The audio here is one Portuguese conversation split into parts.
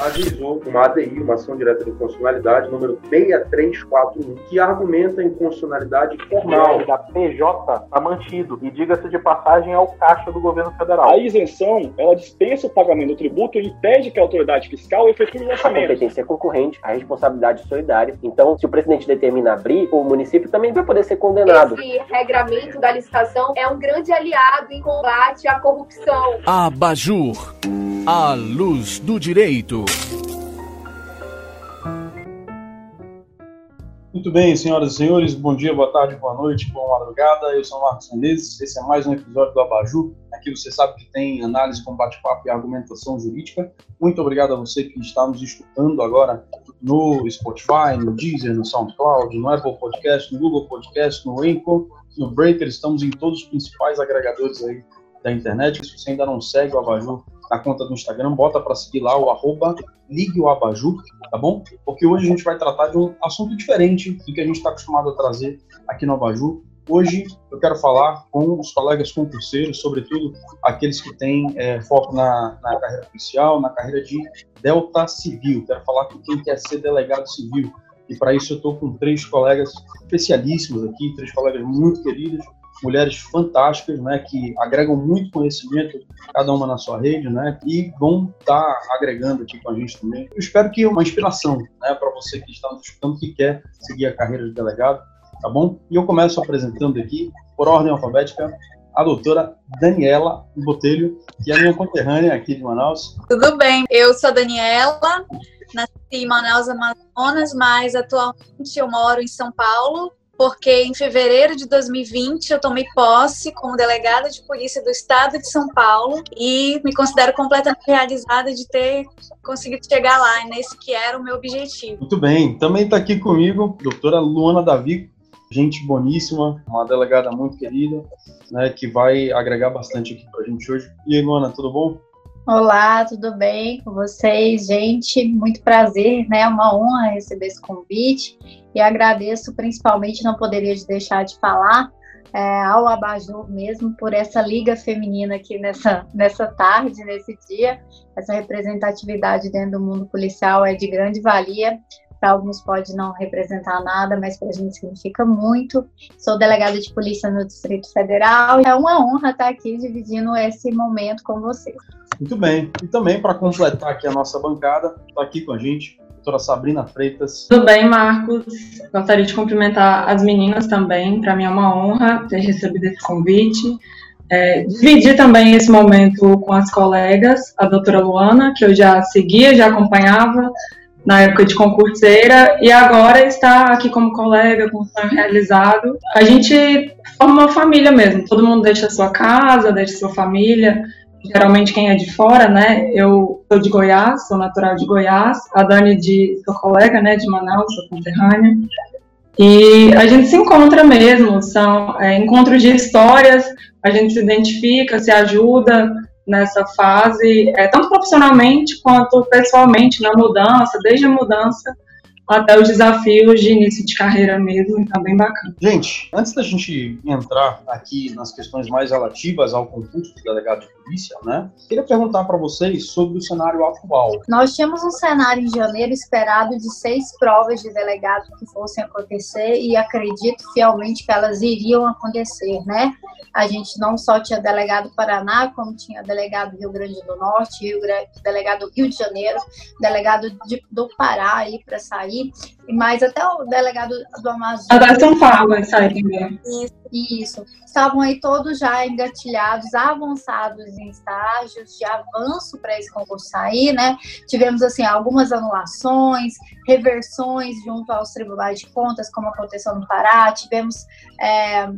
ajuizou uma ADI, uma ação direta de inconstitucionalidade, número 6341, que argumenta a inconstitucionalidade formal. Da PJ está mantido, e diga-se de passagem, é o caixa do governo federal. A isenção, ela dispensa o pagamento do tributo e impede que a autoridade fiscal efetue o A competência é concorrente, a responsabilidade solidária. Então, se o presidente determina abrir, o município também vai poder ser condenado. Esse regramento da licitação é um grande aliado em combate à corrupção. Abajur, a luz do direito. Muito bem, senhoras e senhores, bom dia, boa tarde, boa noite, boa madrugada. Eu sou Marcos Menezes, esse é mais um episódio do Abaju. Aqui você sabe que tem análise com bate-papo e argumentação jurídica. Muito obrigado a você que está nos escutando agora no Spotify, no Deezer, no SoundCloud, no Apple Podcast, no Google Podcast, no Anchor, no Breaker. Estamos em todos os principais agregadores aí da internet. Se você ainda não segue o Abaju, na conta do Instagram, bota para seguir lá o arroba Ligue o Abajur, tá bom? Porque hoje a gente vai tratar de um assunto diferente do que a gente está acostumado a trazer aqui no Abajur. Hoje eu quero falar com os colegas concurseiros, sobretudo aqueles que têm é, foco na, na, carreira policial, na carreira de Delta Civil. Quero falar com quem quer ser delegado civil. E para isso eu estou com três colegas especialíssimos aqui, três colegas muito queridos, mulheres fantásticas, né, que agregam muito conhecimento, cada uma na sua rede, né, e vão estar tá agregando aqui com a gente também. Eu espero que uma inspiração, né, para você que está nos escutando, que quer seguir a carreira de delegado, tá bom? E eu começo apresentando aqui, por ordem alfabética, a doutora Daniela Botelho, que é minha conterrânea aqui de Manaus. Tudo bem, eu sou a Daniela, nasci em Manaus, Amazonas, mas atualmente eu moro em São Paulo, porque em fevereiro de 2020 eu tomei posse como delegada de polícia do estado de São Paulo e me considero completamente realizada de ter conseguido chegar lá, nesse que era o meu objetivo. Muito bem, também está aqui comigo a doutora Luana Davi, gente boníssima, uma delegada muito querida, né, que vai agregar bastante aqui para a gente hoje. E aí, Luana, tudo bom? Olá, tudo bem com vocês? Gente, muito prazer, né? Uma honra receber esse convite e agradeço principalmente, não poderia deixar de falar, é, ao Abajur mesmo por essa liga feminina aqui nessa, nessa tarde, nesse dia. Essa representatividade dentro do mundo policial é de grande valia. Para alguns pode não representar nada, mas para a gente significa muito. Sou delegada de polícia no Distrito Federal e é uma honra estar aqui dividindo esse momento com vocês. Muito bem. E também, para completar aqui a nossa bancada, está aqui com a gente a doutora Sabrina Freitas. Tudo bem, Marcos? Gostaria de cumprimentar as meninas também. Para mim é uma honra ter recebido esse convite. É, dividir também esse momento com as colegas, a doutora Luana, que eu já seguia, já acompanhava na época de concurseira, e agora está aqui como colega, com o sonho realizado. A gente forma uma família mesmo, todo mundo deixa a sua casa, deixa a sua família, geralmente quem é de fora, né? Eu sou de Goiás, sou natural de Goiás, a Dani de sou colega, né, de Manaus, sou conterrânea. E a gente se encontra mesmo, são é, encontros de histórias, a gente se identifica, se ajuda nessa fase, é, tanto profissionalmente quanto pessoalmente, na mudança, desde a mudança até os desafios de início de carreira mesmo, então bem bacana. Gente, antes da gente entrar aqui nas questões mais relativas ao concurso de delegado de polícia, né, queria perguntar para vocês sobre o cenário atual. Nós tínhamos um cenário em janeiro esperado de seis provas de delegado que fossem acontecer e acredito fielmente que elas iriam acontecer, né? A gente não só tinha delegado Paraná, como tinha delegado Rio Grande do Norte, Rio, delegado Rio de Janeiro, delegado de, do Pará aí para sair sair, mas até o delegado do Amazonas. Até São Paulo vai sair também. Isso, isso. Estavam aí todos já engatilhados, avançados em estágios de avanço para esse concurso sair, né? Tivemos, assim, algumas anulações, reversões junto aos tribunais de contas, como aconteceu no Pará. Tivemos. É,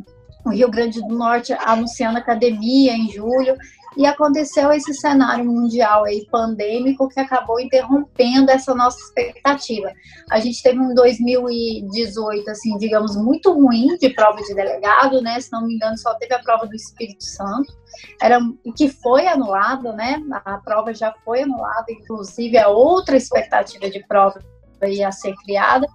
o Rio Grande do Norte anunciando academia em julho e aconteceu esse cenário mundial aí pandêmico que acabou interrompendo essa nossa expectativa. A gente teve um 2018 assim, digamos, muito ruim de prova de delegado, né? Se não me engano, só teve a prova do Espírito Santo. Era que foi anulada, né? A prova já foi anulada, inclusive a outra expectativa de prova ia ser criada.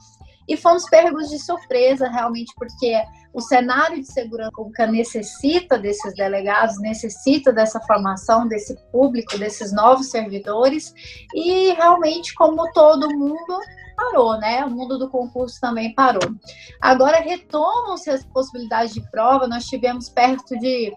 E fomos pegos de surpresa, realmente, porque o cenário de segurança pública necessita desses delegados, necessita dessa formação desse público, desses novos servidores, e realmente, como todo mundo, parou, né? O mundo do concurso também parou. Agora retomam-se as possibilidades de prova, nós tivemos perto de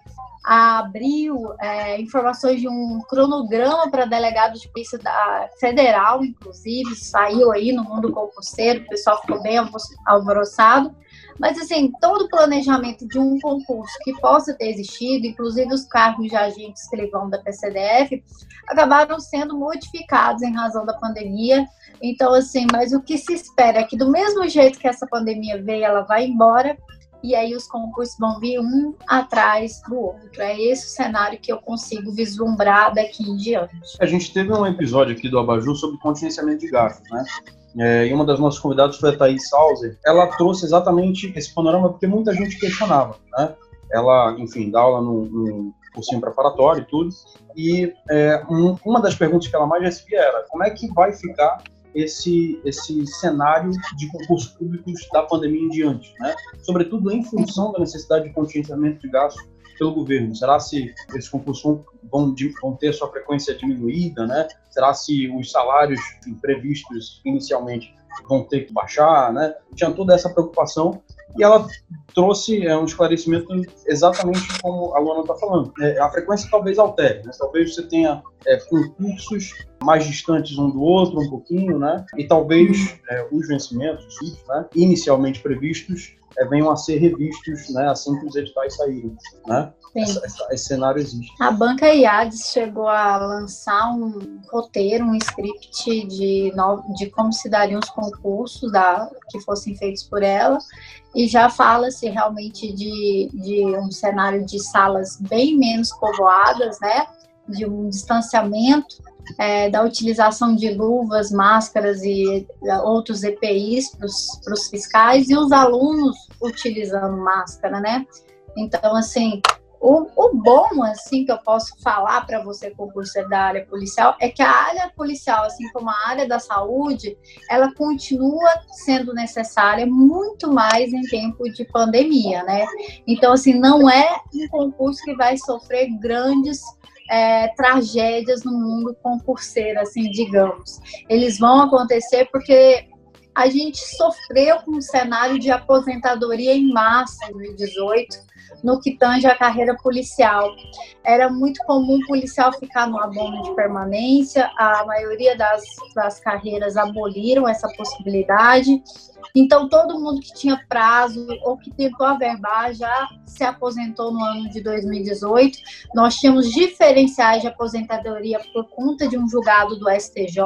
abril é, informações de um cronograma para delegado de polícia da federal, inclusive, saiu aí no mundo concurseiro, o pessoal ficou bem alvoroçado. Mas, assim, todo o planejamento de um concurso que possa ter existido, inclusive os cargos de agentes que vão da PCDF, acabaram sendo modificados em razão da pandemia. Então, assim, mas o que se espera é que, do mesmo jeito que essa pandemia veio, ela vai embora, e aí os concursos vão vir um atrás do outro. É esse o cenário que eu consigo vislumbrar daqui em diante. A gente teve um episódio aqui do Abaju sobre contingenciamento de gastos, né? É, e uma das nossas convidadas foi a Thaís Sauser. Ela trouxe exatamente esse panorama porque muita gente questionava, né? Ela, enfim, dá aula no, cursinho preparatório e tudo. E é, um, uma das perguntas que ela mais recebia era como é que vai ficar esse, esse cenário de concursos públicos da pandemia em diante, né? Sobretudo em função da necessidade de contingenciamento de gastos pelo governo. Será se esses concursos vão, vão ter sua frequência diminuída, né? Será se os salários previstos inicialmente vão ter que baixar, né? Tinha toda essa preocupação e ela trouxe é, um esclarecimento exatamente como a Luana está falando. É, a frequência talvez altere, né? talvez você tenha é, concursos mais distantes um do outro um pouquinho, né? E talvez é, os vencimentos, né, inicialmente previstos, é, venham a ser revistos né, assim que os editais saírem. Né? Essa, essa, esse cenário existe. A banca IADES chegou a lançar um roteiro, um script de, de como se dariam os concursos da, que fossem feitos por ela, e já fala-se realmente de, de um cenário de salas bem menos povoadas, né? de um distanciamento é, da utilização de luvas, máscaras e é, outros EPIs para os fiscais e os alunos utilizando máscara, né? Então, assim, o, o bom, assim, que eu posso falar para você, concurso da área policial, é que a área policial, assim como a área da saúde, ela continua sendo necessária muito mais em tempo de pandemia, né? Então, assim, não é um concurso que vai sofrer grandes é, tragédias no mundo concurseiro, assim, digamos. Eles vão acontecer porque a gente sofreu com um cenário de aposentadoria em massa em 2018 no que tange a carreira policial. Era muito comum o policial ficar no abono de permanência, a maioria das, das carreiras aboliram essa possibilidade. Então, todo mundo que tinha prazo ou que tentou averbar já se aposentou no ano de 2018. Nós tínhamos diferenciais de aposentadoria por conta de um julgado do STJ,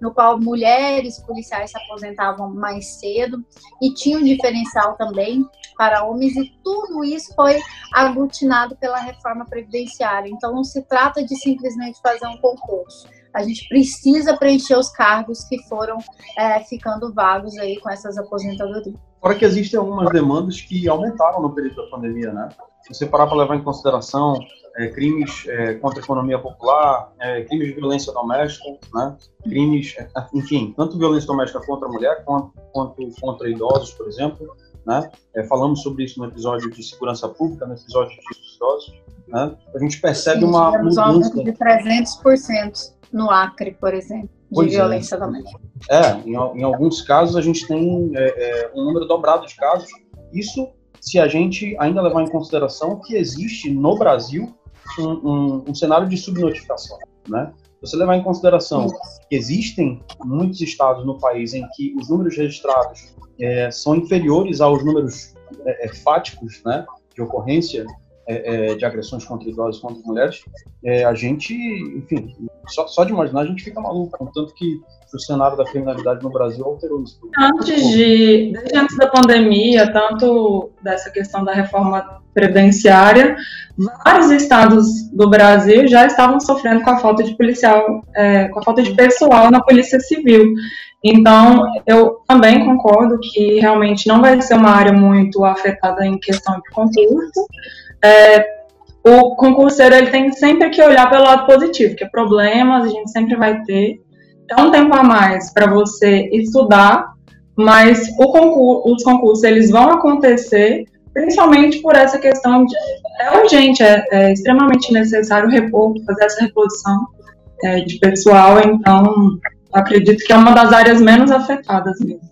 no qual mulheres policiais se aposentavam mais cedo, e tinha um diferencial também para homens, e tudo isso foi aglutinado pela reforma previdenciária. Então, não se trata de simplesmente fazer um concurso a gente precisa preencher os cargos que foram é, ficando vagos aí com essas aposentadorias. Fora que existem algumas demandas que aumentaram no período da pandemia, né? Se você parar para levar em consideração é, crimes é, contra a economia popular, é, crimes de violência doméstica, né? crimes, é, enfim, tanto violência doméstica contra a mulher quanto, quanto contra idosos, por exemplo, né? É, falamos sobre isso no episódio de segurança pública, no episódio de idosos, né? A gente percebe Sim, uma mudança de 300% no Acre, por exemplo, de pois é. violência é. doméstica. É, em, em, alguns casos a gente tem é, é, um número dobrado de casos. Isso se a gente ainda levar em consideração que existe no Brasil um, um, um cenário de subnotificação, né? Você levar em consideração que existem muitos estados no país em que os números registrados é, são inferiores aos números é, é fáticos, né, de ocorrência é, é, de agressões contra idosos contra mulheres, é, a gente, enfim, só, só, de imaginar a gente fica maluco, tanto que o cenário da criminalidade no Brasil alterou isso. Antes de, desde antes da pandemia, tanto dessa questão da reforma previdenciária, vários estados do Brasil já estavam sofrendo com a falta de policial, é, com a falta de pessoal na polícia civil. Então, eu também concordo que realmente não vai ser uma área muito afetada em questão de concurso, é, o concurseiro ele tem sempre que olhar pelo lado positivo, que problemas a gente sempre vai ter. É um tempo a mais para você estudar, mas concurso, os concursos eles vão acontecer principalmente por essa questão de é urgente, é, é extremamente necessário repor, fazer essa reposição é, de pessoal, então acredito que é uma das áreas menos afetadas mesmo.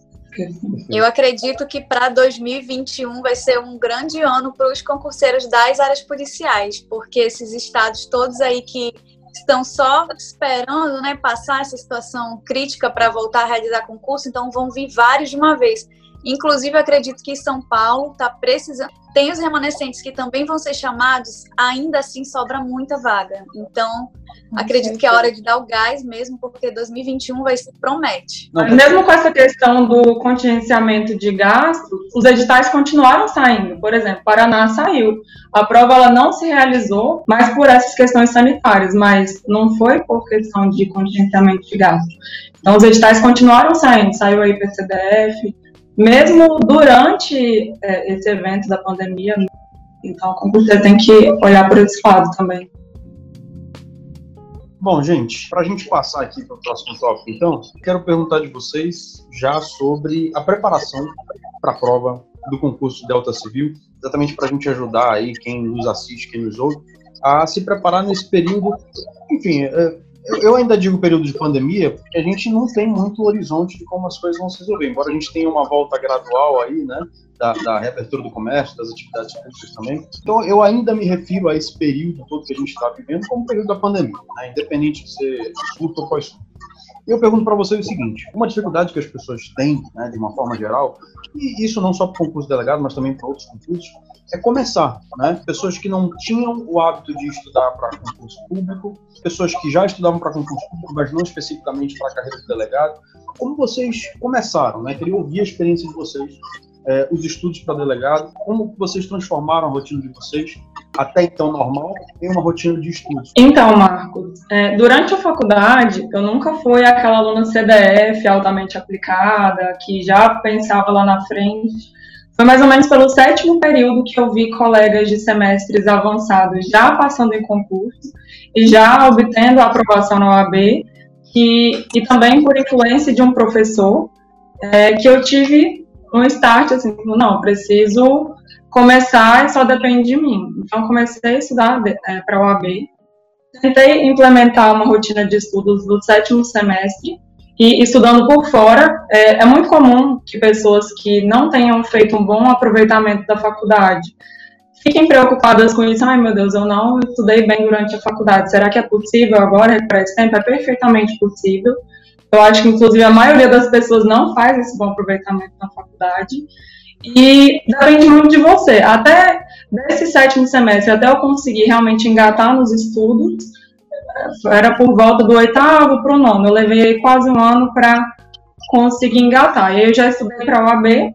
Eu acredito que para 2021 vai ser um grande ano para os concurseiros das áreas policiais, porque esses estados todos aí que estão só esperando né, passar essa situação crítica para voltar a realizar concurso, então vão vir vários de uma vez. Inclusive, acredito que São Paulo está precisando. Tem os remanescentes que também vão ser chamados, ainda assim sobra muita vaga. Então, acredito que é hora de dar o gás mesmo, porque 2021 vai se promete. Mesmo com essa questão do contingenciamento de gastos, os editais continuaram saindo. Por exemplo, Paraná saiu. A prova ela não se realizou, mas por essas questões sanitárias, mas não foi por questão de contingenciamento de gastos. Então, os editais continuaram saindo. Saiu aí PCDF, mesmo durante é, esse evento da pandemia. Então, você tem que olhar por esse lado também. Bom, gente, para a gente passar aqui para o próximo tópico, então, quero perguntar de vocês já sobre a preparação para a prova do concurso Delta Civil, exatamente para a gente ajudar aí quem nos assiste, quem nos ouve, a se preparar nesse período, enfim, é, eu ainda digo período de pandemia, porque a gente não tem muito horizonte de como as coisas vão se resolver. Embora a gente tenha uma volta gradual aí, né, da, da reabertura do comércio, das atividades públicas também. Então, eu ainda me refiro a esse período todo que a gente está vivendo como período da pandemia, né, independente de ser surto ou pós-surto. Eu pergunto para vocês o seguinte: uma dificuldade que as pessoas têm, né, de uma forma geral, e isso não só para o concurso delegado, mas também para outros concursos, é começar, né? Pessoas que não tinham o hábito de estudar para concurso público, pessoas que já estudavam para concurso público, mas não especificamente para a carreira de delegado. Como vocês começaram, né? Queria ouvir a experiência de vocês, é, os estudos para delegado, como vocês transformaram a rotina de vocês, até então normal, em uma rotina de estudos. Então, Marcos, é, durante a faculdade, eu nunca fui aquela aluna CDF altamente aplicada, que já pensava lá na frente foi mais ou menos pelo sétimo período que eu vi colegas de semestres avançados já passando em concurso e já obtendo a aprovação na OAB, que, e também por influência de um professor, é, que eu tive um start assim, não, preciso começar e só depende de mim. Então comecei a estudar é, para a OAB, tentei implementar uma rotina de estudos do sétimo semestre e estudando por fora, é, é, muito comum que pessoas que não tenham feito um bom aproveitamento da faculdade fiquem preocupadas com isso. Ai, meu Deus, eu não estudei bem durante a faculdade. Será que é possível agora para esse tempo? É perfeitamente possível. Eu acho que, inclusive, a maioria das pessoas não faz esse bom aproveitamento na faculdade. E depende muito de você. Até desse sétimo semestre, até eu conseguir realmente engatar nos estudos, era por volta do oitavo para o nono. Eu levei quase um ano para conseguir engatar. E eu já estudei para a OAB,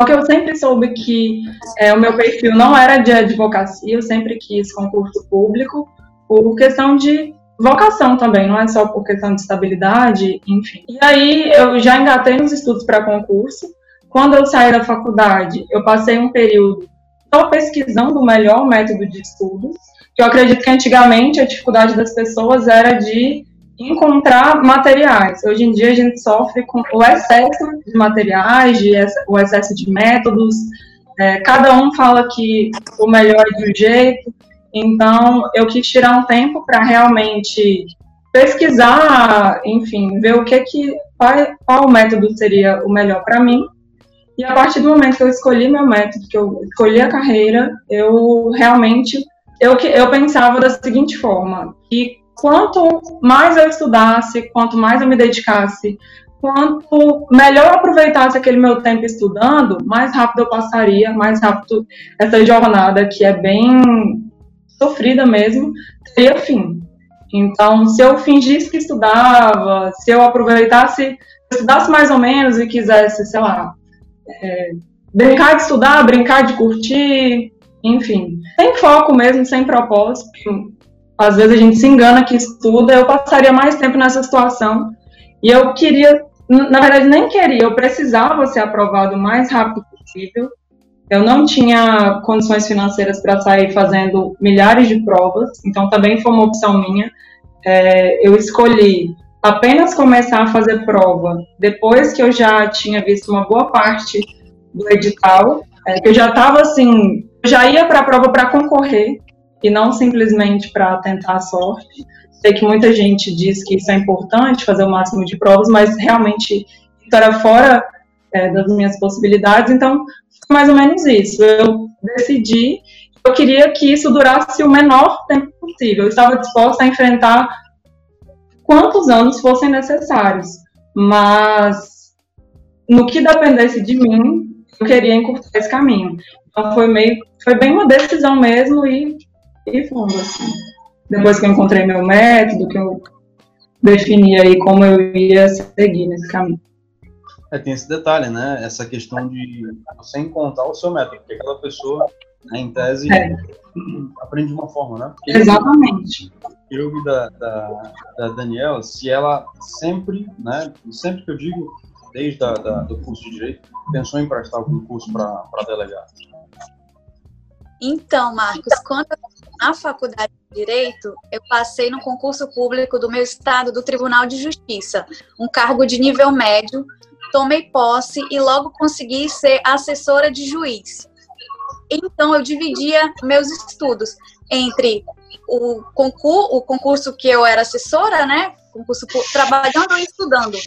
só que eu sempre soube que é, o meu perfil não era de advocacia, eu sempre quis concurso público, por questão de vocação também, não é só por questão de estabilidade, enfim. E aí eu já engatei nos estudos para concurso. Quando eu saí da faculdade, eu passei um período só pesquisando o melhor método de estudos eu acredito que antigamente a dificuldade das pessoas era de encontrar materiais. Hoje em dia a gente sofre com o excesso de materiais, de, o excesso de métodos. É, cada um fala que o melhor é de um jeito. Então eu quis tirar um tempo para realmente pesquisar, enfim, ver o que que qual, qual método seria o melhor para mim. E a partir do momento que eu escolhi meu método, que eu escolhi a carreira, eu realmente eu, eu pensava da seguinte forma, que quanto mais eu estudasse, quanto mais eu me dedicasse, quanto melhor eu aproveitasse aquele meu tempo estudando, mais rápido eu passaria, mais rápido essa jornada que é bem sofrida mesmo, teria fim. Então, se eu fingisse que estudava, se eu aproveitasse, estudasse mais ou menos e quisesse, sei lá, é, brincar de estudar, brincar de curtir, enfim, sem foco mesmo, sem propósito. Às vezes a gente se engana que estuda. Eu passaria mais tempo nessa situação e eu queria, na verdade, nem queria, eu precisava ser aprovado o mais rápido possível. Eu não tinha condições financeiras para sair fazendo milhares de provas, então também foi uma opção minha. É, eu escolhi apenas começar a fazer prova depois que eu já tinha visto uma boa parte do edital é, que eu já estava assim, já ia para a prova para concorrer e não simplesmente para tentar a sorte. Sei que muita gente diz que isso é importante, fazer o máximo de provas, mas realmente isso era fora é, das minhas possibilidades, então foi mais ou menos isso. Eu decidi, eu queria que isso durasse o menor tempo possível. Eu estava disposta a enfrentar quantos anos fossem necessários, mas no que dependesse de mim, eu queria encurtar esse caminho. Então foi meio, foi bem uma decisão mesmo e, e fundo, assim. Depois que eu encontrei meu método, que eu defini aí como eu ia seguir nesse caminho. É, tem esse detalhe, né? Essa questão de você encontrar o seu método, porque cada pessoa, né, em tese, é. aprende de uma forma, né? Porque Exatamente. Eu ouvi da, da, da, Daniela se ela sempre, né? Sempre que eu digo, desde a, da, do curso de Direito, pensou em prestar algum curso para delegado. Então, Marcos, quando na faculdade de Direito, eu passei no concurso público do meu estado do Tribunal de Justiça, um cargo de nível médio, tomei posse e logo consegui ser assessora de juiz. Então, eu dividia meus estudos entre o concurso, o concurso que eu era assessora, né? Concurso trabalhando e estudando.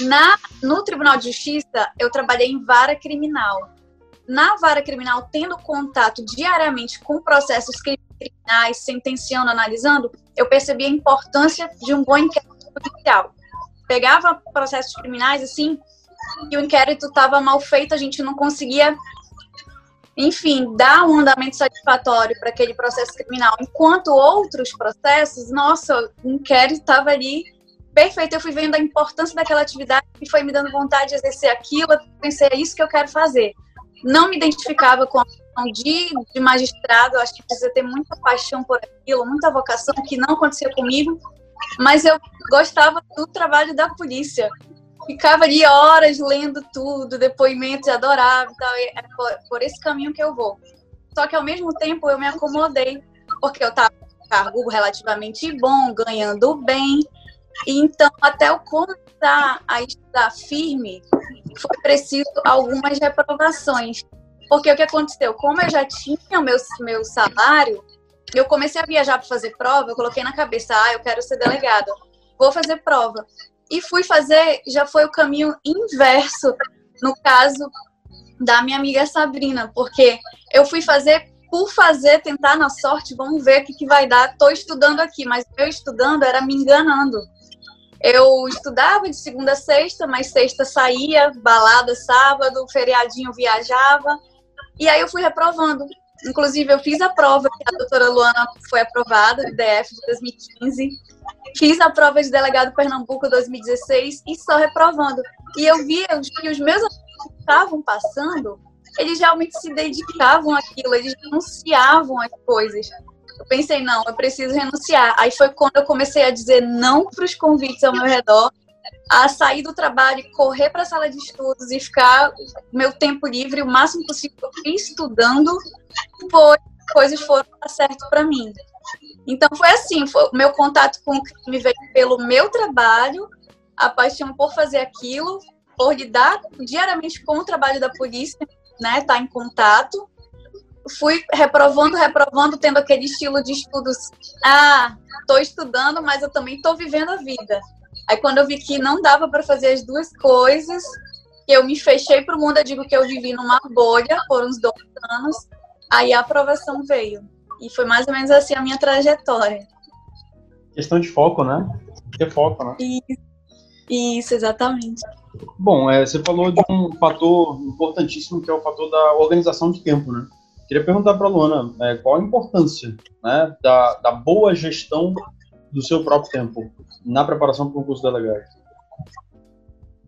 Na, no Tribunal de Justiça, eu trabalhei em vara criminal. Na vara criminal, tendo contato diariamente com processos criminais, sentenciando, analisando, eu percebi a importância de um bom inquérito judicial. Pegava processos criminais, assim, e o inquérito estava mal feito, a gente não conseguia, enfim, dar um andamento satisfatório para aquele processo criminal. Enquanto outros processos, nossa, o inquérito estava ali perfeito. Eu fui vendo a importância daquela atividade e foi me dando vontade de exercer aquilo. Eu pensei, é isso que eu quero fazer. Não me identificava com a de, de magistrado, eu acho que precisa ter muita paixão por aquilo, muita vocação, que não acontecia comigo, mas eu gostava do trabalho da polícia ficava ali horas lendo tudo, depoimentos, adorava e tal. E é por, por, esse caminho que eu vou. Só que ao mesmo tempo eu me acomodei, porque eu estava com cargo relativamente bom, ganhando bem. Então, até eu começar a estudar firme, foi preciso algumas reprovações. Porque o que aconteceu? Como eu já tinha o meu, meu salário, eu comecei a viajar para fazer prova, eu coloquei na cabeça, ah, eu quero ser delegada, vou fazer prova e fui fazer, já foi o caminho inverso no caso da minha amiga Sabrina, porque eu fui fazer por fazer, tentar na sorte, vamos ver o que, que vai dar. Estou estudando aqui, mas eu estudando era me enganando. Eu estudava de segunda a sexta, mas sexta saía, balada sábado, feriadinho viajava, e aí eu fui reprovando. Inclusive, eu fiz a prova a doutora Luana foi aprovada, DF de 2015. Fiz a prova de delegado Pernambuco 2016 e só reprovando. E eu via que os meus amigos que estavam passando, eles realmente se dedicavam àquilo, eles renunciavam às coisas. Eu pensei, não, eu preciso renunciar. Aí foi quando eu comecei a dizer não para os convites ao meu redor, a sair do trabalho, correr para a sala de estudos e ficar meu tempo livre o máximo possível estudando, foi coisas foram certo para mim. Então foi assim, foi, meu contato com o crime veio pelo meu trabalho, a paixão por fazer aquilo, por lidar diariamente com o trabalho da polícia, né, tá em contato. Fui reprovando, reprovando, tendo aquele estilo de estudos. Ah, estou estudando, mas eu também estou vivendo a vida. Aí quando eu vi que não dava para fazer as duas coisas, eu me fechei para o mundo, eu digo que eu vivi numa bolha por uns dois anos, aí a aprovação veio. E foi mais ou menos assim a minha trajetória. Questão de foco, né? Ter foco, né? Isso, Isso exatamente. Bom, é, você falou de um fator importantíssimo que é o fator da organização de tempo, né? Queria perguntar para a Luana é, qual a importância né, da, da boa gestão do seu próprio tempo na preparação para o concurso delegado.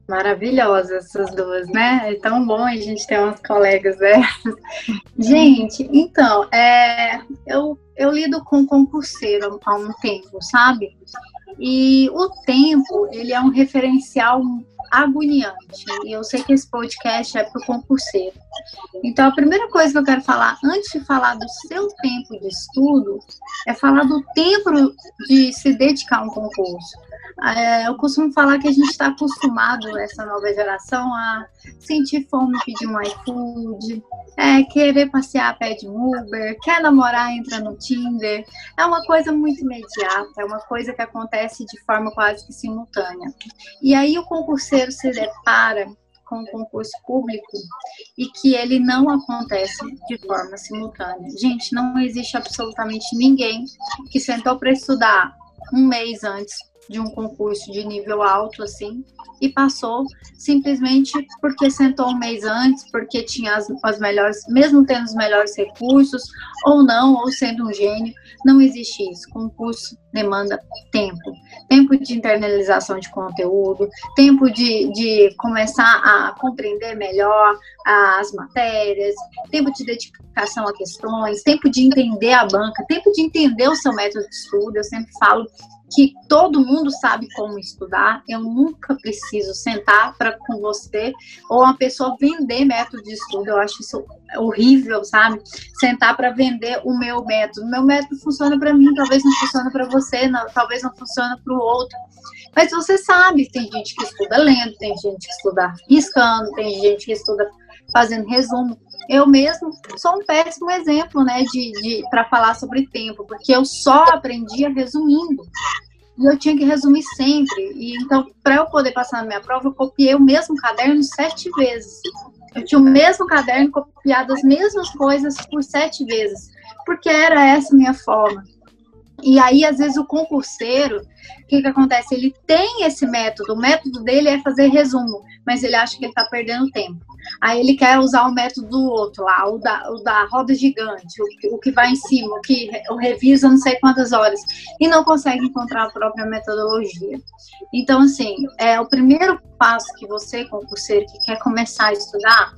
Maravilhosas essas duas, né? É tão bom a gente ter umas colegas dessas. Gente, então, é, eu, eu lido com concurseiro há um tempo, sabe? E o tempo, ele é um referencial agoniante. E eu sei que esse podcast é para o concurseiro. Então, a primeira coisa que eu quero falar, antes de falar do seu tempo de estudo, é falar do tempo de se dedicar a um concurso. É, eu costumo falar que a gente está acostumado, essa nova geração, a sentir fome, pedir um iFood, é, querer passear, pede um Uber, quer namorar, entra no Tinder. É uma coisa muito imediata, é uma coisa que acontece de forma quase que simultânea. E aí o concurseiro se depara com o concurso público e que ele não acontece de forma simultânea. Gente, não existe absolutamente ninguém que sentou para estudar um mês antes de um concurso de nível alto, assim, e passou simplesmente porque sentou um mês antes, porque tinha as, as melhores, mesmo tendo os melhores recursos, ou não, ou sendo um gênio, não existe isso. Concurso demanda tempo. Tempo de internalização de conteúdo, tempo de, de começar a compreender melhor as matérias, tempo de dedicação a questões, tempo de entender a banca, tempo de entender o seu método de estudo. Eu sempre falo que todo mundo sabe como estudar. Eu nunca preciso sentar para com você ou uma pessoa vender método de estudo. Eu acho isso horrível, sabe? Sentar para vender o meu método. Meu método funciona para mim, talvez não funcione para você, não, talvez não funcione para o outro. Mas você sabe, tem gente que estuda lendo, tem gente que estuda riscando, tem gente que estuda fazendo resumo. Eu mesmo sou um péssimo exemplo, né, de, de para falar sobre tempo, porque eu só aprendia resumindo. E eu tinha que resumir sempre. E então, para eu poder passar na minha prova, eu copiei o mesmo caderno sete vezes. Eu tinha o mesmo caderno, copiado as mesmas coisas por sete vezes, porque era essa minha forma. E aí, às vezes, o concurseiro, o que, que acontece? Ele tem esse método, o método dele é fazer resumo, mas ele acha que ele está perdendo tempo. Aí ele quer usar o método do outro lá, o da, o da roda gigante, o, o que vai em cima, o que o revisa não sei quantas horas, e não consegue encontrar a própria metodologia. Então, assim, é o primeiro passo que você, concurseiro, que quer começar a estudar,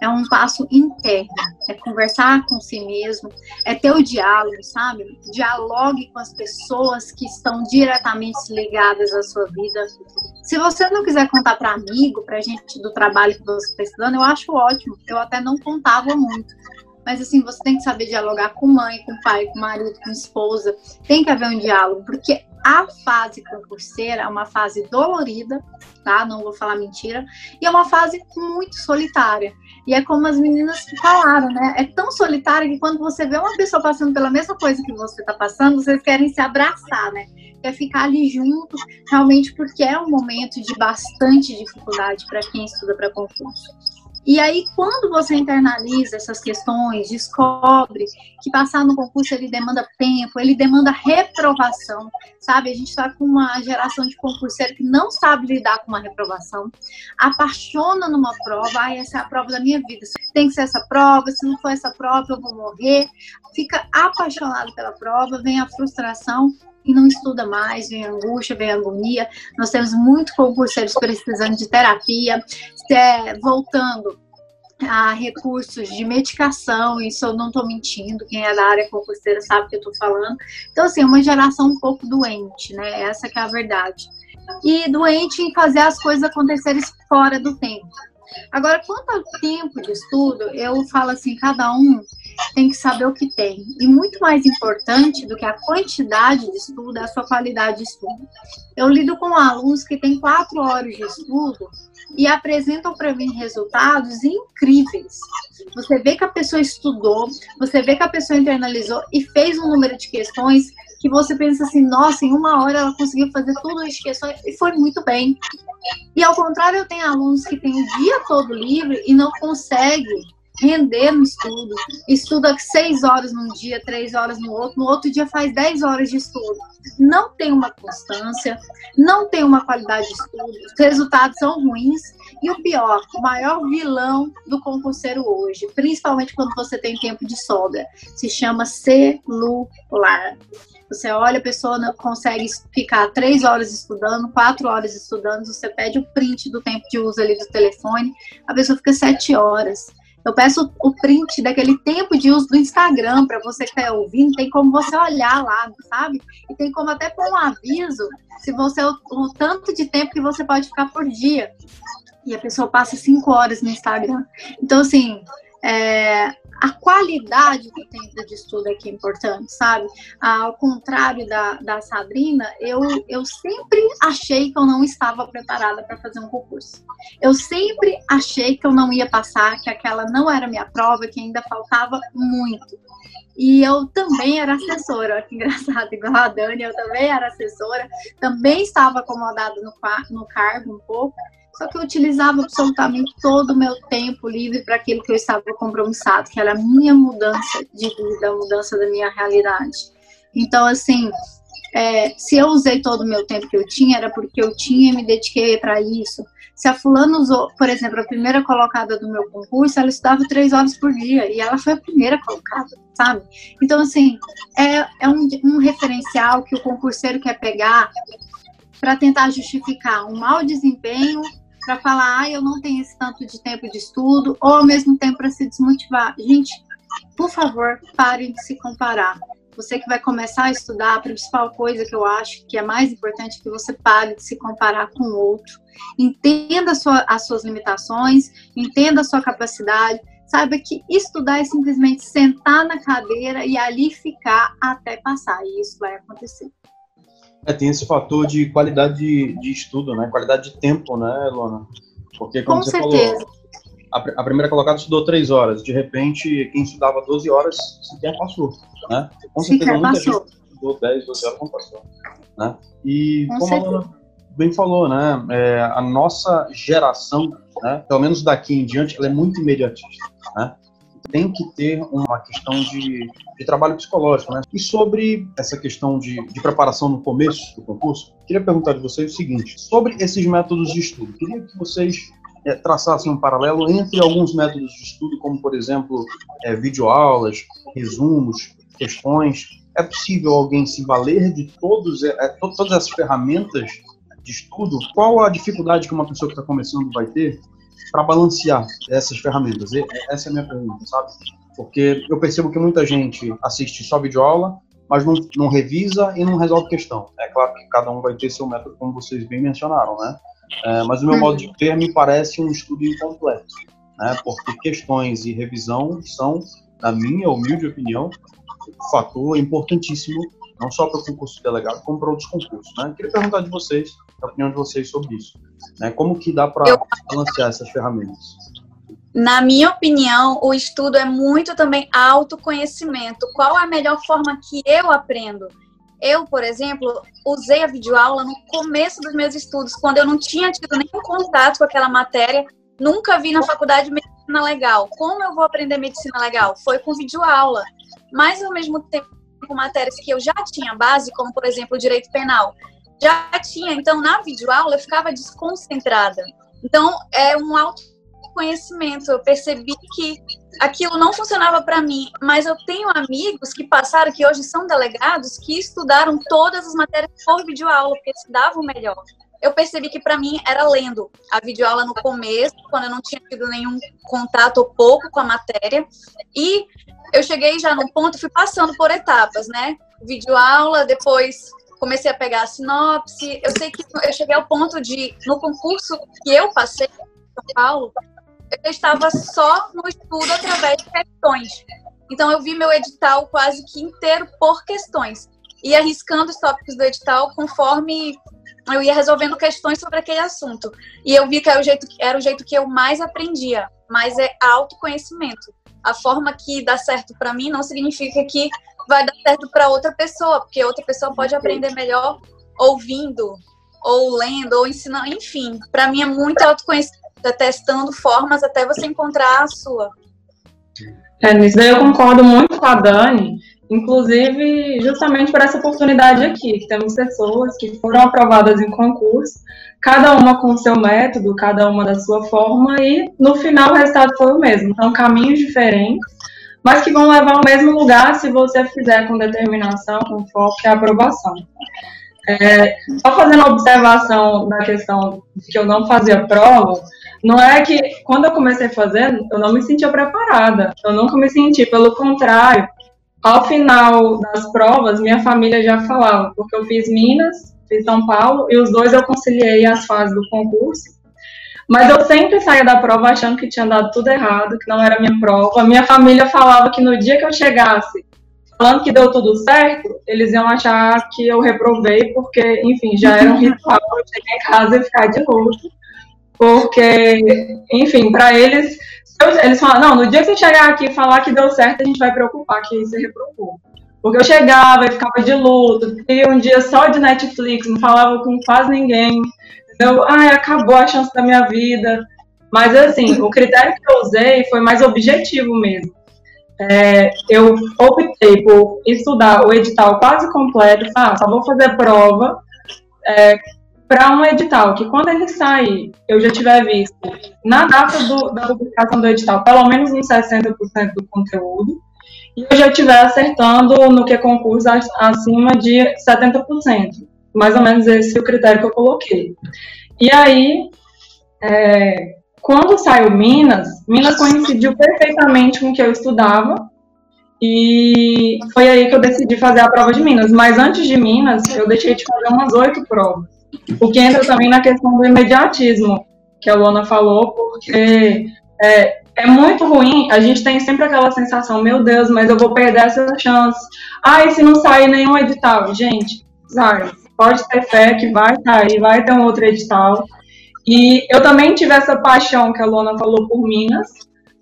é um passo interno, é conversar com si mesmo, é ter o diálogo, sabe? Dialogue com as pessoas que estão diretamente ligadas à sua vida. Se você não quiser contar para amigo, para gente do trabalho que você está estudando, eu acho ótimo. Eu até não contava muito. Mas assim, você tem que saber dialogar com mãe, com pai, com marido, com esposa. Tem que haver um diálogo, porque a fase concurseira é uma fase dolorida, tá? Não vou falar mentira, e é uma fase muito solitária. E é como as meninas falaram, né? É tão solitária que quando você vê uma pessoa passando pela mesma coisa que você está passando, vocês querem se abraçar, né? Quer ficar ali junto, realmente porque é um momento de bastante dificuldade para quem estuda para concurso. E aí, quando você internaliza essas questões, descobre que passar no concurso ele demanda tempo, ele demanda reprovação, sabe? A gente está com uma geração de concurseiro que não sabe lidar com uma reprovação, apaixona numa prova, ah, essa é a prova da minha vida, tem que ser essa prova, se não for essa prova eu vou morrer. Fica apaixonado pela prova, vem a frustração e não estuda mais, vem angústia, vem agonia. Nós temos muito concurseiros precisando de terapia, é, voltando a recursos de medicação, isso eu não estou mentindo, quem é da área concurseira sabe o que eu estou falando. Então, assim, é uma geração um pouco doente, né? Essa que é a verdade. E doente em fazer as coisas acontecerem fora do tempo. Agora, quanto ao tempo de estudo, eu falo assim, cada um tem que saber o que tem. E muito mais importante do que a quantidade de estudo é a sua qualidade de estudo. Eu lido com alunos que têm quatro horas de estudo e apresentam para mim resultados incríveis. Você vê que a pessoa estudou, você vê que a pessoa internalizou e fez um número de questões que você pensa assim, nossa, em uma hora ela conseguiu fazer tudo isso questões e foi muito bem. E ao contrário, eu tenho alunos que têm o dia todo livre e não conseguem render no estudo. Estuda seis horas num dia, três horas no outro, no outro dia faz dez horas de estudo. Não tem uma constância, não tem uma qualidade de estudo, os resultados são ruins. E o pior, o maior vilão do concurseiro hoje, principalmente quando você tem tempo de sobra, se chama celular. Você olha, a pessoa não consegue ficar três horas estudando, quatro horas estudando, você pede o print do tempo de uso ali do telefone, a pessoa fica sete horas. Eu peço o print daquele tempo de uso do Instagram para você que está ouvindo, tem como você olhar lá, sabe? E tem como até pôr um aviso se você o, tanto de tempo que você pode ficar por dia. E a pessoa passa cinco horas no Instagram. Então, assim, é, a qualidade do tempo de estudo é que é importante, sabe? Ao contrário da, da Sabrina, eu, eu sempre achei que eu não estava preparada para fazer um concurso. Eu sempre achei que eu não ia passar, que aquela não era minha prova, que ainda faltava muito. E eu também era assessora, olha que engraçado, igual a Dani, eu também era assessora, também estava acomodada no, no cargo um pouco, só que eu utilizava absolutamente todo o meu tempo livre para aquilo que eu estava compromissado, que era a minha mudança de vida, a mudança da minha realidade. Então, assim, é, se eu usei todo o meu tempo que eu tinha, era porque eu tinha e me dediquei para isso. Se a fulana usou, por exemplo, a primeira colocada do meu concurso, ela estudava três horas por dia e ela foi a primeira colocada, sabe? Então, assim, é, é um, um referencial que o concurseiro quer pegar para tentar justificar um mau desempenho para falar, ah, eu não tenho esse tanto de tempo de estudo, ou ao mesmo tempo para se desmotivar. Gente, por favor, parem de se comparar. Você que vai começar a estudar, a principal coisa que eu acho que é mais importante é que você pare de se comparar com o outro. Entenda sua, as suas limitações, entenda a sua capacidade. Saiba que estudar é simplesmente sentar na cadeira e ali ficar até passar. E isso vai acontecer. É, tem esse fator de qualidade de, de, estudo, né? Qualidade de tempo, né, Lona? Porque, como Com você certeza. falou, a, a, primeira colocada estudou três horas. De repente, quem estudava 12 horas sequer passou, né? Com certeza, muita passou. gente estudou 10, 12 horas não passou, né? E Com como certeza. a Lona bem falou, né? É, a nossa geração, né? Pelo menos daqui em diante, ela é muito imediatista, né? Tem que ter uma questão de, de trabalho psicológico. Né? E sobre essa questão de, de preparação no começo do concurso, queria perguntar de vocês o seguinte: sobre esses métodos de estudo, queria que vocês é, traçassem um paralelo entre alguns métodos de estudo, como, por exemplo, é, videoaulas, resumos, questões. É possível alguém se valer de todos, é, é todas essas ferramentas de estudo? Qual a dificuldade que uma pessoa que está começando vai ter para balancear essas ferramentas? Essa é a minha pergunta, sabe? Porque eu percebo que muita gente assiste só videoaula, mas não, não revisa e não resolve questão. É claro que cada um vai ter seu método, como vocês bem mencionaram, né? É, mas o meu modo de ver me parece um estudo incompleto, né? Porque questões e revisão são, na minha humilde opinião, um fator importantíssimo, não só para o concurso de delegado, como para outros concursos. Né? Queria perguntar de vocês, a opinião de vocês sobre isso. Né? Como que dá para balancear essas ferramentas? Na minha opinião, o estudo é muito também autoconhecimento. Qual é a melhor forma que eu aprendo? Eu, por exemplo, usei a videoaula no começo dos meus estudos, quando eu não tinha tido nenhum contato com aquela matéria, nunca vi na faculdade medicina legal. Como eu vou aprender medicina legal? Foi com videoaula. Mas, ao mesmo tempo, com matérias que eu já tinha base, como, por exemplo, direito penal, já tinha. Então, na videoaula, eu ficava desconcentrada. Então, é um autoconhecimento. Eu percebi que aquilo não funcionava para mim, mas eu tenho amigos que passaram, que hoje são delegados, que estudaram todas as matérias por videoaula, porque se davam melhor. Eu percebi que para mim era lendo a videoaula no começo, quando eu não tinha tido nenhum contato ou pouco com a matéria, e eu cheguei já no ponto, fui passando por etapas, né? Videoaula, depois comecei a pegar a sinopse. Eu sei que eu cheguei ao ponto de, no concurso que eu passei em São Paulo, eu estava só no estudo através de questões. Então, eu vi meu edital quase que inteiro por questões. E arriscando os tópicos do edital conforme eu ia resolvendo questões sobre aquele assunto. E eu vi que era o jeito, era o jeito que eu mais aprendia, mas é autoconhecimento. A forma que dá certo para mim não significa que vai dar certo para outra pessoa, porque outra pessoa pode aprender melhor ouvindo, ou lendo, ou ensinando, enfim. Para mim é muito autoconhecimento, é testando formas até você encontrar a sua. É, nisso daí eu concordo muito com a Dani, inclusive justamente por essa oportunidade aqui, que temos pessoas que foram aprovadas em concurso, cada uma com o seu método, cada uma da sua forma, e no final o resultado foi o mesmo. Então, caminhos diferentes, mas que vão levar ao mesmo lugar se você fizer com determinação, com foco e aprovação. É, só fazendo a observação da questão de que eu não fazia prova, não é que quando eu comecei fazer, eu não me sentia preparada, eu nunca me senti, pelo contrário, ao final das provas, minha família já falava, porque eu fiz Minas, fiz São Paulo, e os dois eu conciliei as fases do concurso. Mas eu sempre saía da prova achando que tinha dado tudo errado, que não era minha prova. Minha família falava que no dia que eu chegasse falando que deu tudo certo, eles iam achar que eu reprovei, porque, enfim, já era um ritual eu chegar em casa e ficar de luto. Porque, enfim, para eles, eles falam, não, no dia que você chegar aqui e falar que deu certo, a gente vai preocupar que você reprovou. Porque eu chegava e ficava de luto, e um dia só de Netflix, não falava com quase ninguém. Eu, ai, acabou a chance da minha vida. Mas, assim, o critério que eu usei foi mais objetivo mesmo. É, eu optei por estudar o edital quase completo, ah, só vou fazer prova é, para um edital que quando ele sair, eu já tiver visto na data do, da publicação do edital, pelo menos uns 60% do conteúdo, e eu já estiver acertando no que é concurso acima de 70%. Mais ou menos esse é o critério que eu coloquei. E aí, é, quando saiu Minas, Minas coincidiu perfeitamente com o que eu estudava, e foi aí que eu decidi fazer a prova de Minas. Mas antes de Minas, eu deixei de fazer umas oito provas. O que entra também na questão do imediatismo, que a Luana falou, porque é, é muito ruim, a gente tem sempre aquela sensação, meu Deus, mas eu vou perder essa chance. Ah, e se não sair nenhum edital? Gente, sabe, pode ter fé que vai sair, vai ter um outro edital. E eu também tive essa paixão que a Luana falou por Minas.